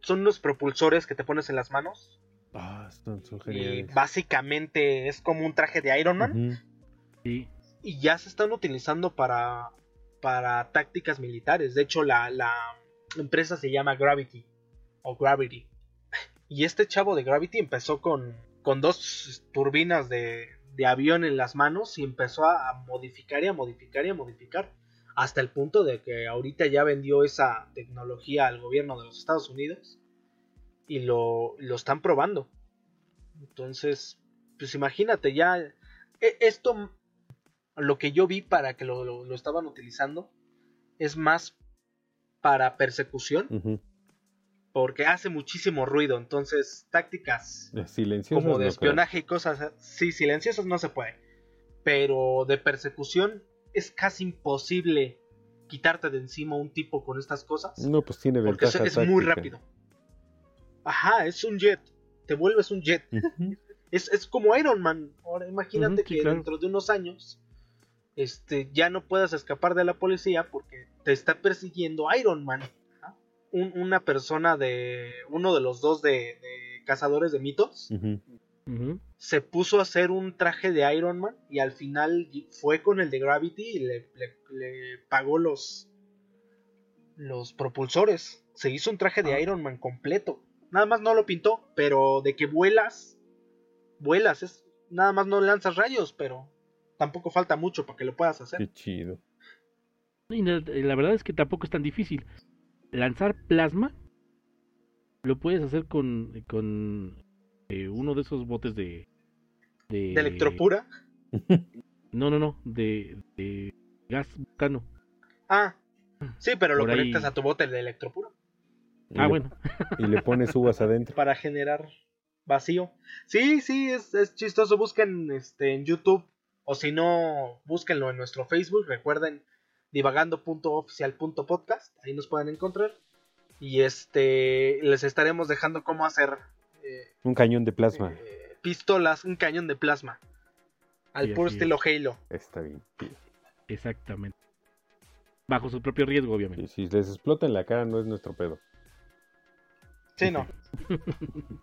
Son unos propulsores que te pones en las manos Ah, son, son Y básicamente es como un traje de Iron Man. Sí. Y ya se están utilizando para, para tácticas militares. De hecho, la, la empresa se llama Gravity. O Gravity. (laughs) Y este chavo de Gravity empezó con, con dos turbinas de, de avión en las manos y empezó a, modificar y a modificar y a modificar. Hasta el punto de que ahorita ya vendió esa tecnología al gobierno de los Estados Unidos. Y lo, lo están probando. Entonces, pues imagínate, ya. e- Esto, lo que yo vi para que lo, lo- estaban utilizando, es más para persecución. Porque hace muchísimo ruido. Entonces, tácticas Silenciosos. como de no creo. espionaje y cosas así, silenciosas no se puede. Pero de persecución es casi imposible quitarte de encima un tipo con estas cosas. No, pues tiene porque es, ventaja es muy rápido. Ajá, es un jet. Te vuelves un jet. Es, es como Iron Man. Ahora imagínate sí, que claro. dentro de unos años este, ya no puedas escapar de la policía porque te está persiguiendo Iron Man. Un- una persona de uno de los dos de, de cazadores de mitos se puso a hacer un traje de Iron Man y al final fue con el de Gravity y le, le- le pagó los los propulsores. Se hizo un traje de Ah. Iron Man completo. Nada más no lo pintó, pero de que vuelas, vuelas. Es, nada más no lanzas rayos, pero tampoco falta mucho para que lo puedas hacer. Qué chido. Y la, la verdad es que tampoco es tan difícil. Lanzar plasma lo puedes hacer con, con eh, uno de esos botes de... De, De electropura. (laughs) No, no, no, de, de gas butano. Ah, sí, pero lo Por ahí- conectas a tu bote de electropura Y Ah, le- bueno. (laughs) Y le pones uvas adentro. para generar vacío. Sí, sí, es, es chistoso. Busquen este en YouTube o si no, búsquenlo en nuestro Facebook. Recuerden divagando.oficial.podcast. Ahí nos pueden encontrar. Y este les estaremos dejando cómo hacer eh, Un cañón de plasma. eh, pistolas, un cañón de plasma. Al Sí, puro estilo Halo. Está bien. chido. Exactamente. Bajo su propio riesgo, obviamente. Y si les explota en la cara, no es nuestro pedo. Sí, no. (laughs)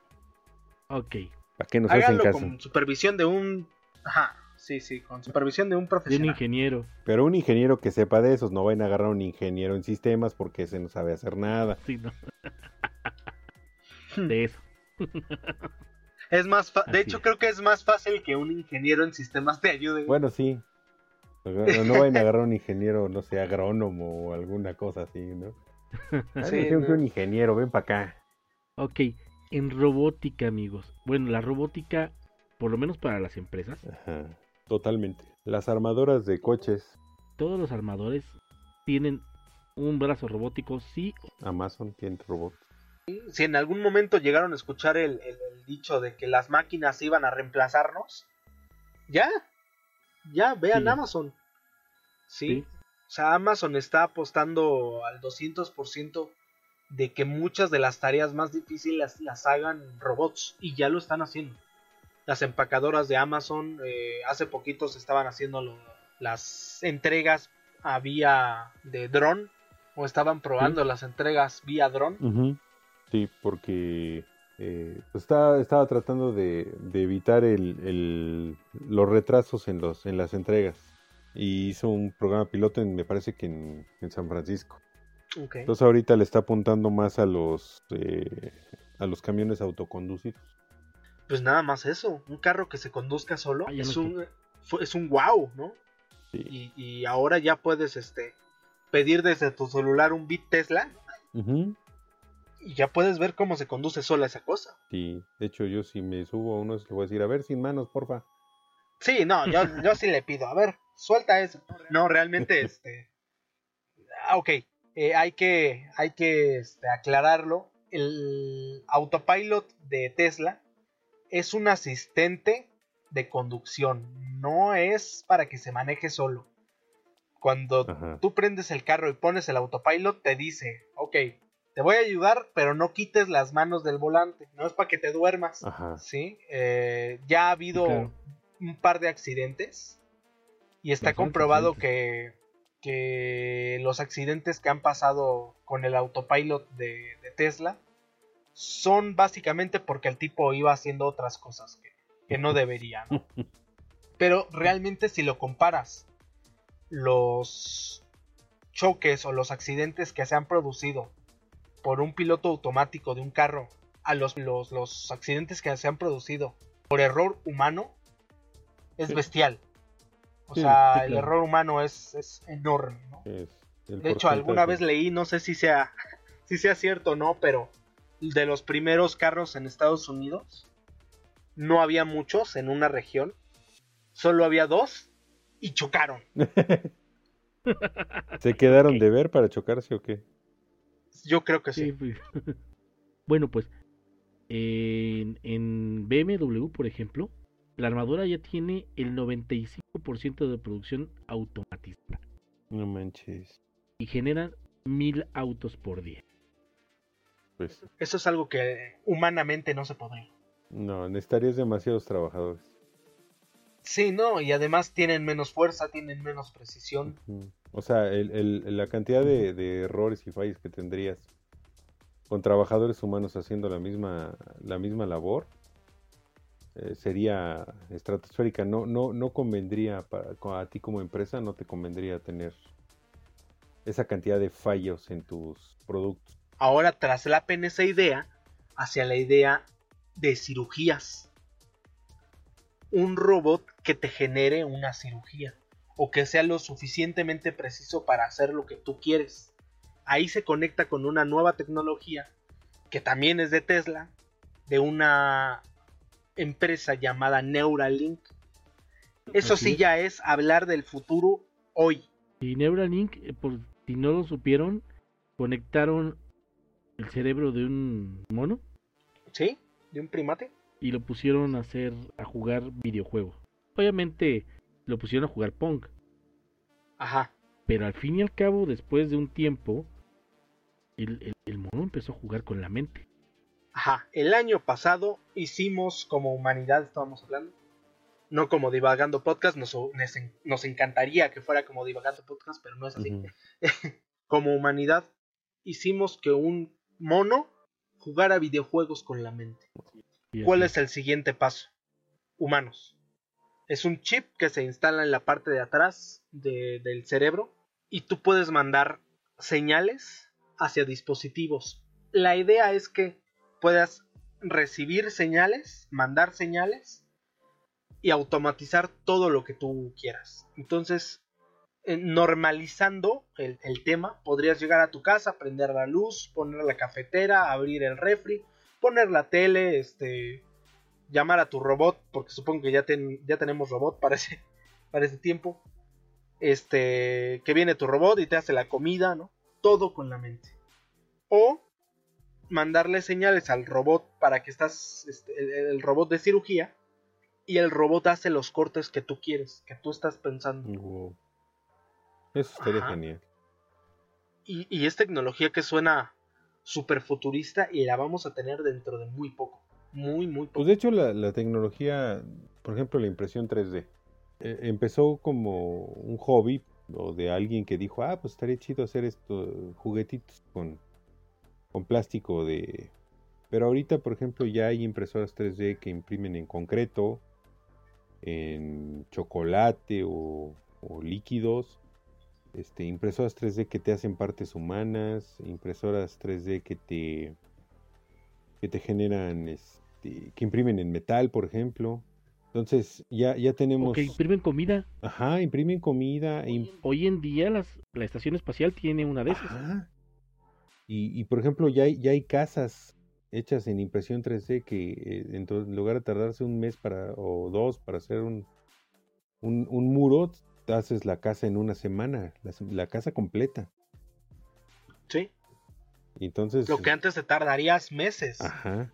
Ok. ¿Para qué nos hacen caso? con supervisión de un. Ajá, sí, sí, con supervisión de un De un profesional. ingeniero. Pero un ingeniero que sepa de esos, no vayan a agarrar a un ingeniero en sistemas porque ese no sabe hacer nada. Sí, no. De eso. Es más fa- de hecho es. creo que es más fácil que un ingeniero en sistemas te ayude. Bueno, sí. No, no vayan a agarrar a un ingeniero, no sé, agrónomo o alguna cosa así, ¿no? (laughs) Sí, no. que un ingeniero, ven para acá. Ok. En robótica, amigos. Bueno, la robótica, por lo menos para las empresas, Ajá, totalmente. Las armadoras de coches, todos los armadores tienen un brazo robótico, sí. Amazon tiene robots. Si en algún momento llegaron a escuchar el, el- el dicho de que las máquinas iban a reemplazarnos, ya, ya, vean Sí. Amazon. Sí. Sí. O sea, Amazon está apostando al 200% de que muchas de las tareas más difíciles las, las hagan robots y ya lo están haciendo. Las empacadoras de Amazon eh, hace poquito se estaban haciendo lo- las entregas a vía de dron o estaban probando las entregas vía dron. Sí, porque eh, pues estaba, estaba tratando de, de evitar el, el- los retrasos en, los, en las entregas. Y hizo un programa piloto, en, me parece que en, en San Francisco. Entonces ahorita le está apuntando más a los, eh, a los camiones autoconducidos. Pues nada más eso, un carro que se conduzca solo es un fue- es un wow, ¿no? Sí. Y, y ahora ya puedes este pedir desde tu celular un Bit Tesla y ya puedes ver cómo se conduce sola esa cosa. Sí, de hecho yo si me subo a uno le voy a decir, a ver, sin manos, porfa. Sí, no, yo, yo sí le pido, a ver, suelta eso. No, realmente, este. Ah, ok, eh, hay que, hay que este, aclararlo. El autopilot de Tesla es un asistente de conducción, no es para que se maneje solo. Cuando Ajá. tú prendes el carro y pones el autopilot, te dice, ok, te voy a ayudar, pero no quites las manos del volante, no es para que te duermas. Ajá. Sí, eh, ya ha habido claro. un par de accidentes y está comprobado que, que los accidentes que han pasado con el autopilot de, de Tesla son básicamente porque el tipo iba haciendo otras cosas que, que no debería, ¿no? (laughs) Pero realmente si lo comparas, los choques o los accidentes que se han producido por un piloto automático de un carro a los, los, los accidentes que se han producido por error humano, es Sí. bestial. O Sí, sea, sí, el error humano es, es enorme, ¿no? Es De hecho, alguna vez leí, no sé si sea, (laughs) si sea cierto o no, pero de los primeros carros en Estados Unidos, no había muchos en una región, solo había dos y chocaron. (laughs) ¿Se quedaron de ver para chocarse o qué? Yo creo que sí. Sí, pues. (laughs) bueno, pues en, en BMW, por ejemplo, la armadura ya tiene el 95% de producción automatizada No manches. y genera mil autos por día. Pues Eso es algo que humanamente no se podría. no, necesitarías demasiados trabajadores. Sí, no, y además tienen menos fuerza, tienen menos precisión. O sea, el, el- la cantidad de, de errores y fallos que tendrías con trabajadores humanos haciendo la misma, la misma labor eh, sería estratosférica. No, no, no convendría para, a ti como empresa, no te convendría tener esa cantidad de fallos en tus productos. Ahora traslapen esa idea hacia la idea de cirugías. Un robot que te genere una cirugía o que sea lo suficientemente preciso para hacer lo que tú quieres. Ahí se conecta con una nueva tecnología que también es de Tesla, de una empresa llamada Neuralink. Eso Así sí es. ya es hablar del futuro hoy. Y Neuralink, eh, por si no lo supieron, conectaron el cerebro de un mono ¿Sí? ¿De un primate? y lo pusieron a hacer a jugar videojuegos. Obviamente lo pusieron a jugar Pong, Ajá. pero al fin y al cabo, después de un tiempo, el, el- el mono empezó a jugar con la mente. Ajá, el año pasado hicimos como humanidad, estábamos hablando, no como divagando podcast, nos, nos en- nos encantaría que fuera como divagando podcast, pero no es así. (laughs) Como humanidad hicimos que un mono jugara videojuegos con la mente. ¿Cuál es el siguiente paso? Humanos. Es un chip que se instala en la parte de atrás de- del cerebro y tú puedes mandar señales hacia dispositivos. La idea es que puedas recibir señales, mandar señales y automatizar todo lo que tú quieras. Entonces, normalizando el, el tema, podrías llegar a tu casa, prender la luz, poner la cafetera, abrir el refri, poner la tele, este, llamar a tu robot, porque supongo que ya, ten- ya tenemos robot para ese, (laughs) tiempo. Este, que viene tu robot y te hace la comida, ¿no? Todo con la mente. O mandarle señales al robot para que estás, este, el, robot de cirugía, y el robot hace los cortes que tú quieres, que tú estás pensando. Eso estaría Ajá. genial. Y, y es tecnología que suena súper futurista y la vamos a tener dentro de muy poco. Muy, muy poco. Pues de hecho la, la tecnología, por ejemplo la impresión 3D, eh, empezó como un hobby o de alguien que dijo, ah, pues estaría chido hacer estos juguetitos con, con plástico de... Pero ahorita, por ejemplo, ya hay impresoras 3D que imprimen en concreto, en chocolate o, o líquidos, este, impresoras 3D que te hacen partes humanas, impresoras 3D que te que te generan, este, que imprimen en metal, por ejemplo. Entonces, ya, ya tenemos, O que imprimen comida. ajá, imprimen comida, Hoy en día las, la estación espacial tiene una de esas. Ajá. Y, y, por ejemplo, ya hay, ya hay casas hechas en impresión 3D que eh, en, to- en lugar de tardarse un mes para, o dos para hacer un, un, un muro, haces la casa en una semana, la, casa completa. Sí. Entonces, Lo que antes te tardarías meses. ajá,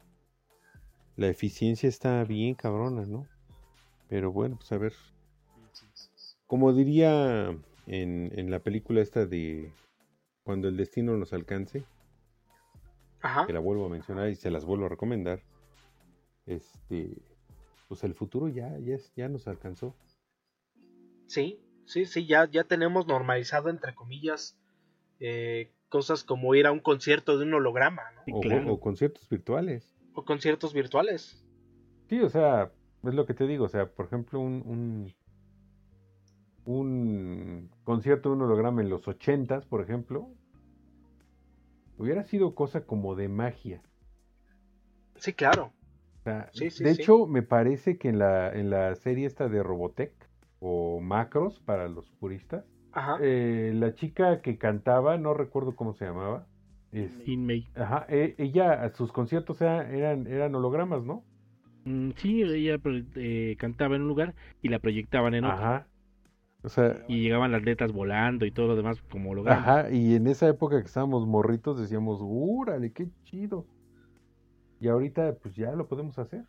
la eficiencia está bien cabrona, ¿no? Pero bueno, pues a ver. Como diría en, en la película esta de Cuando el destino nos alcance, Ajá. que la vuelvo a mencionar y se las vuelvo a recomendar, este, pues el futuro ya, ya, ya nos alcanzó. Sí, sí, sí, ya, ya tenemos normalizado, entre comillas, eh, cosas como ir a un concierto de un holograma, ¿no? Sí, O, claro. o conciertos virtuales. O conciertos virtuales. Sí, o sea, es lo que te digo, o sea, por ejemplo, un, un, un concierto de un holograma en los ochentas, por ejemplo, hubiera sido cosa como de magia. Sí, claro. O sea, Sí, sí, de sí. hecho, me parece que en la, en la serie esta de Robotech, o Macros para los puristas, Ajá. eh, la chica que cantaba, no recuerdo cómo se llamaba, es- In May. ajá, e- ella, sus conciertos era- eran, eran hologramas, ¿no? Mm, sí, ella eh, cantaba en un lugar y la proyectaban en otro. Ajá. O sea, Y llegaban las letras volando y todo lo demás como hologramas. Ajá, y en esa época que estábamos morritos decíamos, ¡úrale, qué chido! Y ahorita, pues ya lo podemos hacer.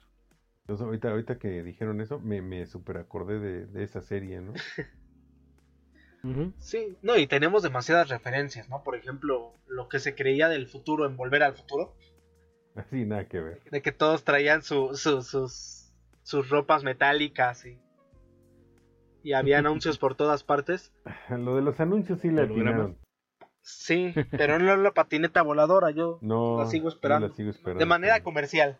Entonces, ahorita, ahorita que dijeron eso, me, me super acordé de, de esa serie, ¿no? (laughs) Sí, no, y tenemos demasiadas referencias, ¿no? Por ejemplo, lo que se creía del futuro en Volver al Futuro, Así, nada que ver. de que todos traían su, su- sus, sus ropas metálicas y, y había anuncios por todas partes. (laughs) Lo de los anuncios sí le atinaron. Sí, pero no la patineta voladora, yo (laughs) No, la sigo sí esperando. la sigo esperando. de manera comercial.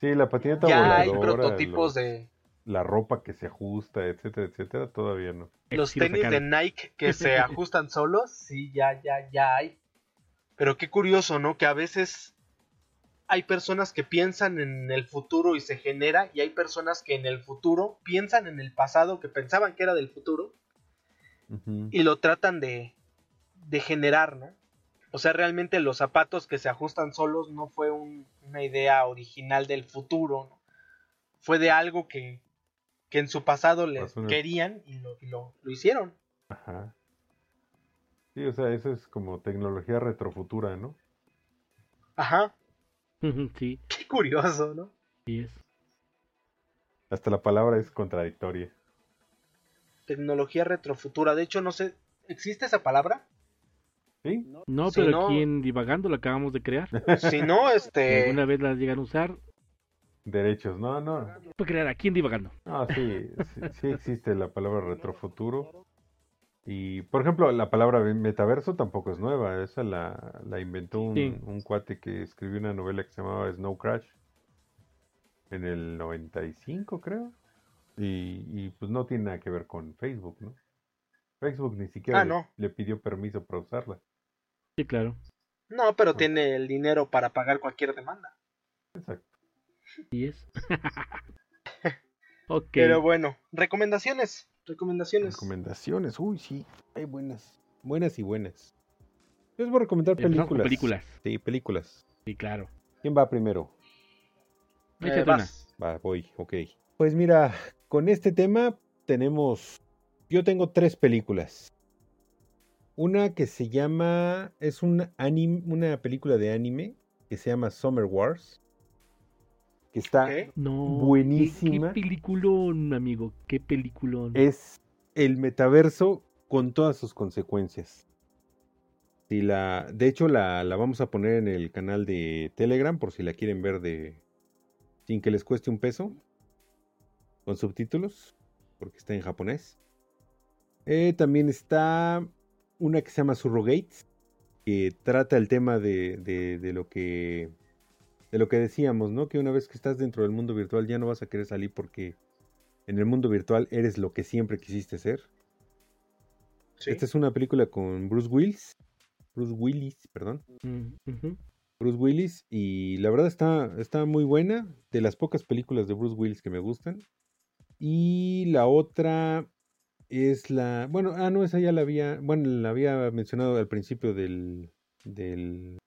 Sí, la patineta Ya hay prototipos los- de La ropa que se ajusta, etcétera, etcétera, todavía no. los tenis de. Nike que (laughs) se ajustan solos, sí, ya, ya, ya hay. Pero qué curioso, ¿no? Que a veces hay personas que piensan en el futuro y se genera, y hay personas que en el futuro piensan en el pasado que pensaban que era del futuro y lo tratan de, de generar, ¿no? O sea, realmente los zapatos que se ajustan solos no fue un- una idea original del futuro, ¿no? Fue de algo que, que en su pasado les querían y lo, y lo, lo hicieron. Ajá. Sí, o sea, eso es como tecnología retrofutura, ¿no? Ajá, Sí, qué curioso, ¿no? sí es. Hasta la palabra es contradictoria. Tecnología retrofutura. De hecho, no sé, ¿existe esa palabra? ¿Sí? No, pero no. aquí en Divagando la acabamos de crear. Si no, (laughs) este... alguna vez la llegan a usar, Derechos, no, no. fue crear aquí en Divagando. No, sí, sí, sí existe la palabra retrofuturo. Y, por ejemplo, la palabra metaverso tampoco es nueva. Esa la, la inventó un, Sí. un cuate que escribió una novela que se llamaba Snow Crash en el 95, creo. Y, y pues no tiene nada que ver con Facebook, ¿no? Facebook ni siquiera Ah, le- no. le pidió permiso para usarla. Sí, claro. No, pero tiene el dinero para pagar cualquier demanda. Exacto. Sí es. (laughs) ok. Pero bueno, recomendaciones. Recomendaciones. Recomendaciones, uy, sí, hay buenas. Buenas y buenas. Yo les voy a recomendar películas. películas. Sí, películas. Sí, claro. ¿Quién va primero? Eh, vas. Va, voy, ok. Pues mira, con este tema tenemos. Yo tengo tres películas. Una que se llama. Es un anime, una película de anime que se llama Summer Wars. Que está. Buenísima. Qué, qué peliculón, amigo. Qué peliculón. Es el metaverso con todas sus consecuencias. Si la, de hecho, la, la vamos a poner en el canal de Telegram por si la quieren ver de sin que les cueste un peso. Con subtítulos, porque está en japonés. Eh, también está una que se llama Surrogates, que trata el tema de, de, de lo que de lo que decíamos, ¿no? Que una vez que estás dentro del mundo virtual ya no vas a querer salir porque en el mundo virtual eres lo que siempre quisiste ser. Sí. Esta es una película con Bruce Willis. Bruce Willis, perdón. Mm. Bruce Willis. Y la verdad está, está muy buena. De las pocas películas de Bruce Willis que me gustan. Y la otra es la. Bueno, ah, no, esa ya la había. Bueno, la había mencionado al principio del, del,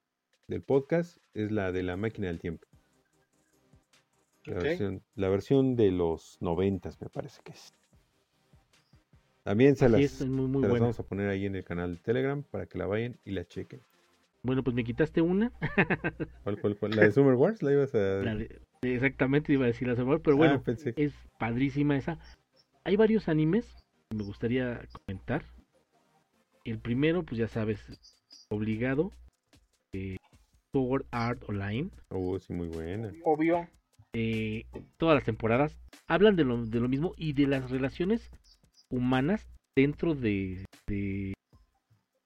del podcast. Es la de la máquina del tiempo. La, versión, la versión de los noventas, me parece que es. También se las, es muy, muy se las buena. vamos a poner ahí en el canal de Telegram para que la vayan y la chequen. Bueno, pues me quitaste una. ¿Cuál, cuál, cuál? ¿La de Summer Wars? ¿La ibas a...? La de- exactamente iba a decir la semana, pero Ah, bueno, pensé. es padrísima esa. Hay varios animes que me gustaría comentar. El primero, pues ya sabes, obligado. Eh, Sword Art Online. Oh, sí, muy buena. Obvio. eh, todas las temporadas hablan de lo, de lo mismo y de las relaciones humanas dentro de, de,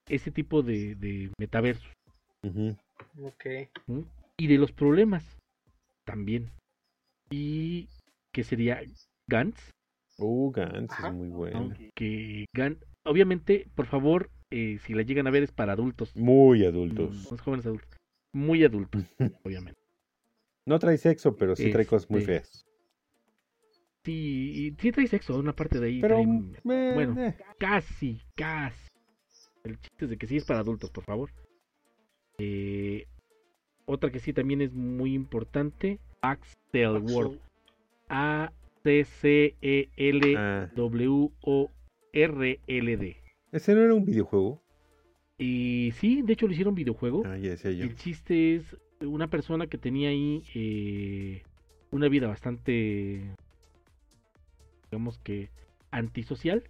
ese tipo de, de metaversos Ujú. Ok. ¿m? y de los problemas también. Y que sería Gantz, Uh, Gantz Ajá. es muy bueno. aunque Gantz, obviamente, por favor, eh, si la llegan a ver es para adultos, Muy mm, adultos. los jóvenes adultos, muy adultos, (laughs) obviamente. No trae sexo, pero sí trae cosas muy Este, feas. Sí, y sí trae sexo, una parte de ahí. Pero, trae- eh, bueno. eh. Casi, casi. El chiste es de que sí es para adultos, por favor. Eh, otra que sí también es muy importante, Axel World. A C C E L Ah, W O R L D. ese no era un videojuego. Y sí, de hecho lo hicieron videojuego. Ah, ya decía yo. El chiste es una persona que tenía ahí eh, una vida bastante, digamos que antisocial.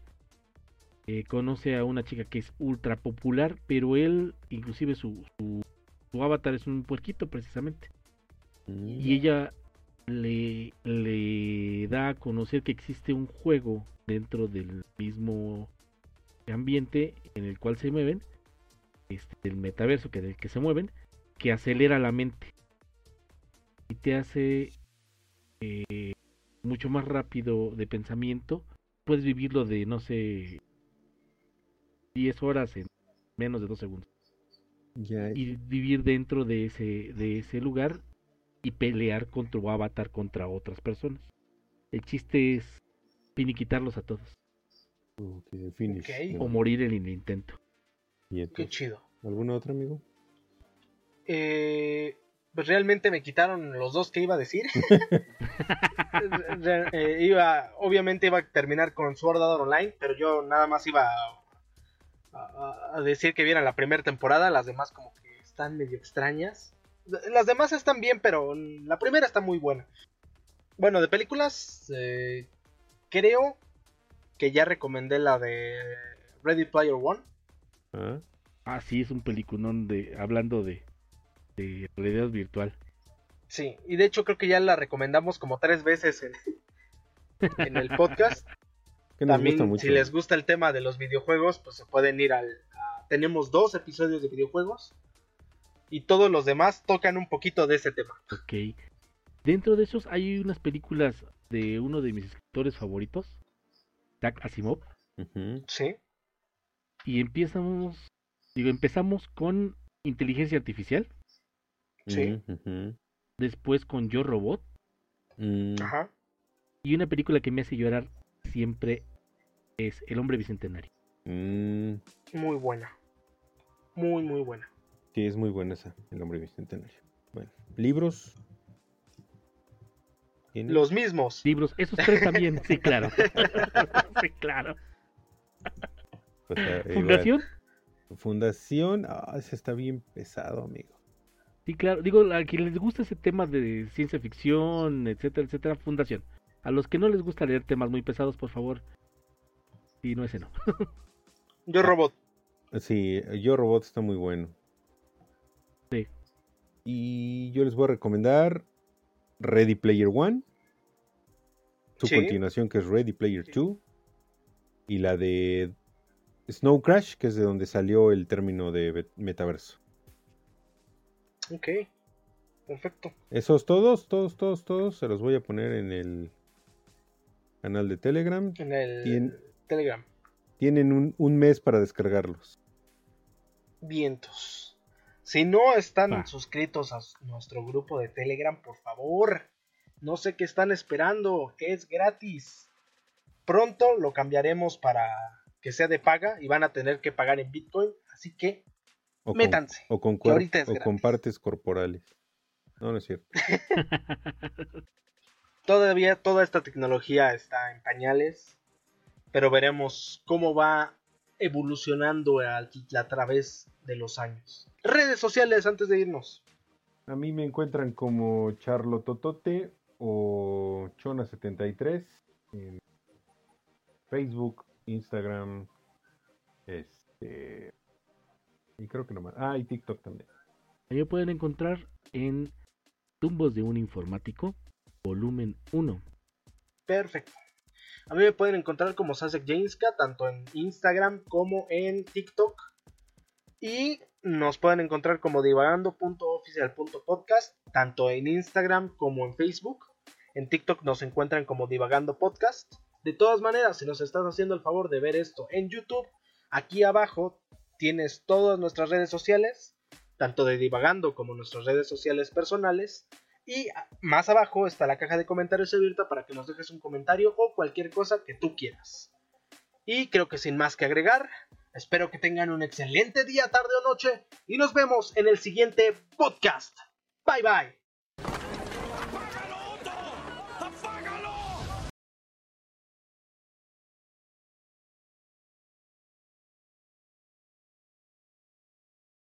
Eh, conoce a una chica que es ultra popular, pero él, inclusive su, su, su avatar es un puerquito precisamente. Y ella le, le da a conocer que existe un juego dentro del mismo ambiente en el cual se mueven, este, del metaverso que del que se mueven, que acelera la mente y te hace eh, mucho más rápido de pensamiento. Puedes vivirlo de, no sé, 10 horas en menos de 2 segundos y vivir dentro de ese, de ese lugar y pelear con tu avatar contra otras personas. El chiste es finiquitarlos a todos ok, el finish. O morir en el intento. Y Qué chido. ¿Algún otro amigo? Eh, pues realmente me quitaron los dos que iba a decir. (laughs) Eh, iba, obviamente iba a terminar con Sword Art Online, pero yo nada más iba a, a- a decir que vieran la primera temporada. Las demás como que están medio extrañas. Las demás están bien, pero la primera está muy buena. Bueno, de películas, eh, creo que ya recomendé la de Ready Player One. Ah, Ah, sí, es un peliculón de hablando de, de realidad virtual. Sí, y de hecho creo que ya la recomendamos como tres veces en, (laughs) en el podcast. que nos También, gusta mucho. si les gusta el tema de los videojuegos, pues se pueden ir al... a- tenemos dos episodios de videojuegos y todos los demás tocan un poquito de ese tema. Ok. Dentro de esos hay unas películas de uno de mis escritores favoritos, Isaac Asimov. Sí, y empezamos, digo, empezamos con inteligencia artificial, Sí. Después con Yo Robot, Mm, ajá. y una película que me hace llorar siempre es El hombre bicentenario. mm, Muy buena. Muy, muy buena. Sí, es muy buena esa, El Hombre Bicentenario. Bueno, libros. Los mismos. Libros, esos tres también, (laughs) sí, claro. (laughs) sí, claro. Pues, igual. Fundación, Fundación, ah, ese está bien pesado, amigo. sí, claro. Digo, a quien les gusta ese tema de ciencia ficción, etcétera, etcétera, Fundación. A los que no les gusta leer temas muy pesados, por favor. Sí, no ese no. Yo Robot. Sí, Yo Robot está muy bueno. Y yo les voy a recomendar Ready Player One. Su Sí. continuación que es Ready Player 2. Y la de Snow Crash, que es de donde salió el término de metaverso. Ok. Perfecto. Esos todos, todos, todos, todos se los voy a poner en el canal de Telegram. En el. Telegram. Tienen un, un mes para descargarlos. Vientos. Si no están Va. suscritos a nuestro grupo de Telegram, por favor, no sé qué están esperando, es gratis. Pronto lo cambiaremos para que sea de paga y van a tener que pagar en Bitcoin, así que O con, métanse. o con, que cuer- ahorita es o con partes corporales. No, no es cierto. (laughs) (laughs) Todavía toda esta tecnología está en pañales, pero veremos cómo va evolucionando a, a través de los años. Redes sociales antes de irnos. A mí me encuentran como Charlo Totote o Chona73 en Facebook, Instagram, este y creo que nomás. Ah, y TikTok también. Ahí me pueden encontrar en Tumbos de un Informático, volumen 1. Perfecto. A mí me pueden encontrar como Sasek Jameska, tanto en Instagram como en TikTok. Y nos pueden encontrar como divagando.oficial.podcast, tanto en Instagram como en Facebook. En TikTok nos encuentran como Divagando Podcast. De todas maneras, si nos estás haciendo el favor de ver esto en YouTube, aquí abajo tienes todas nuestras redes sociales, tanto de Divagando como nuestras redes sociales personales. Y más abajo está la caja de comentarios abierta para que nos dejes un comentario o cualquier cosa que tú quieras. Y creo que sin más que agregar, espero que tengan un excelente día, tarde o noche y nos vemos en el siguiente podcast. Bye bye.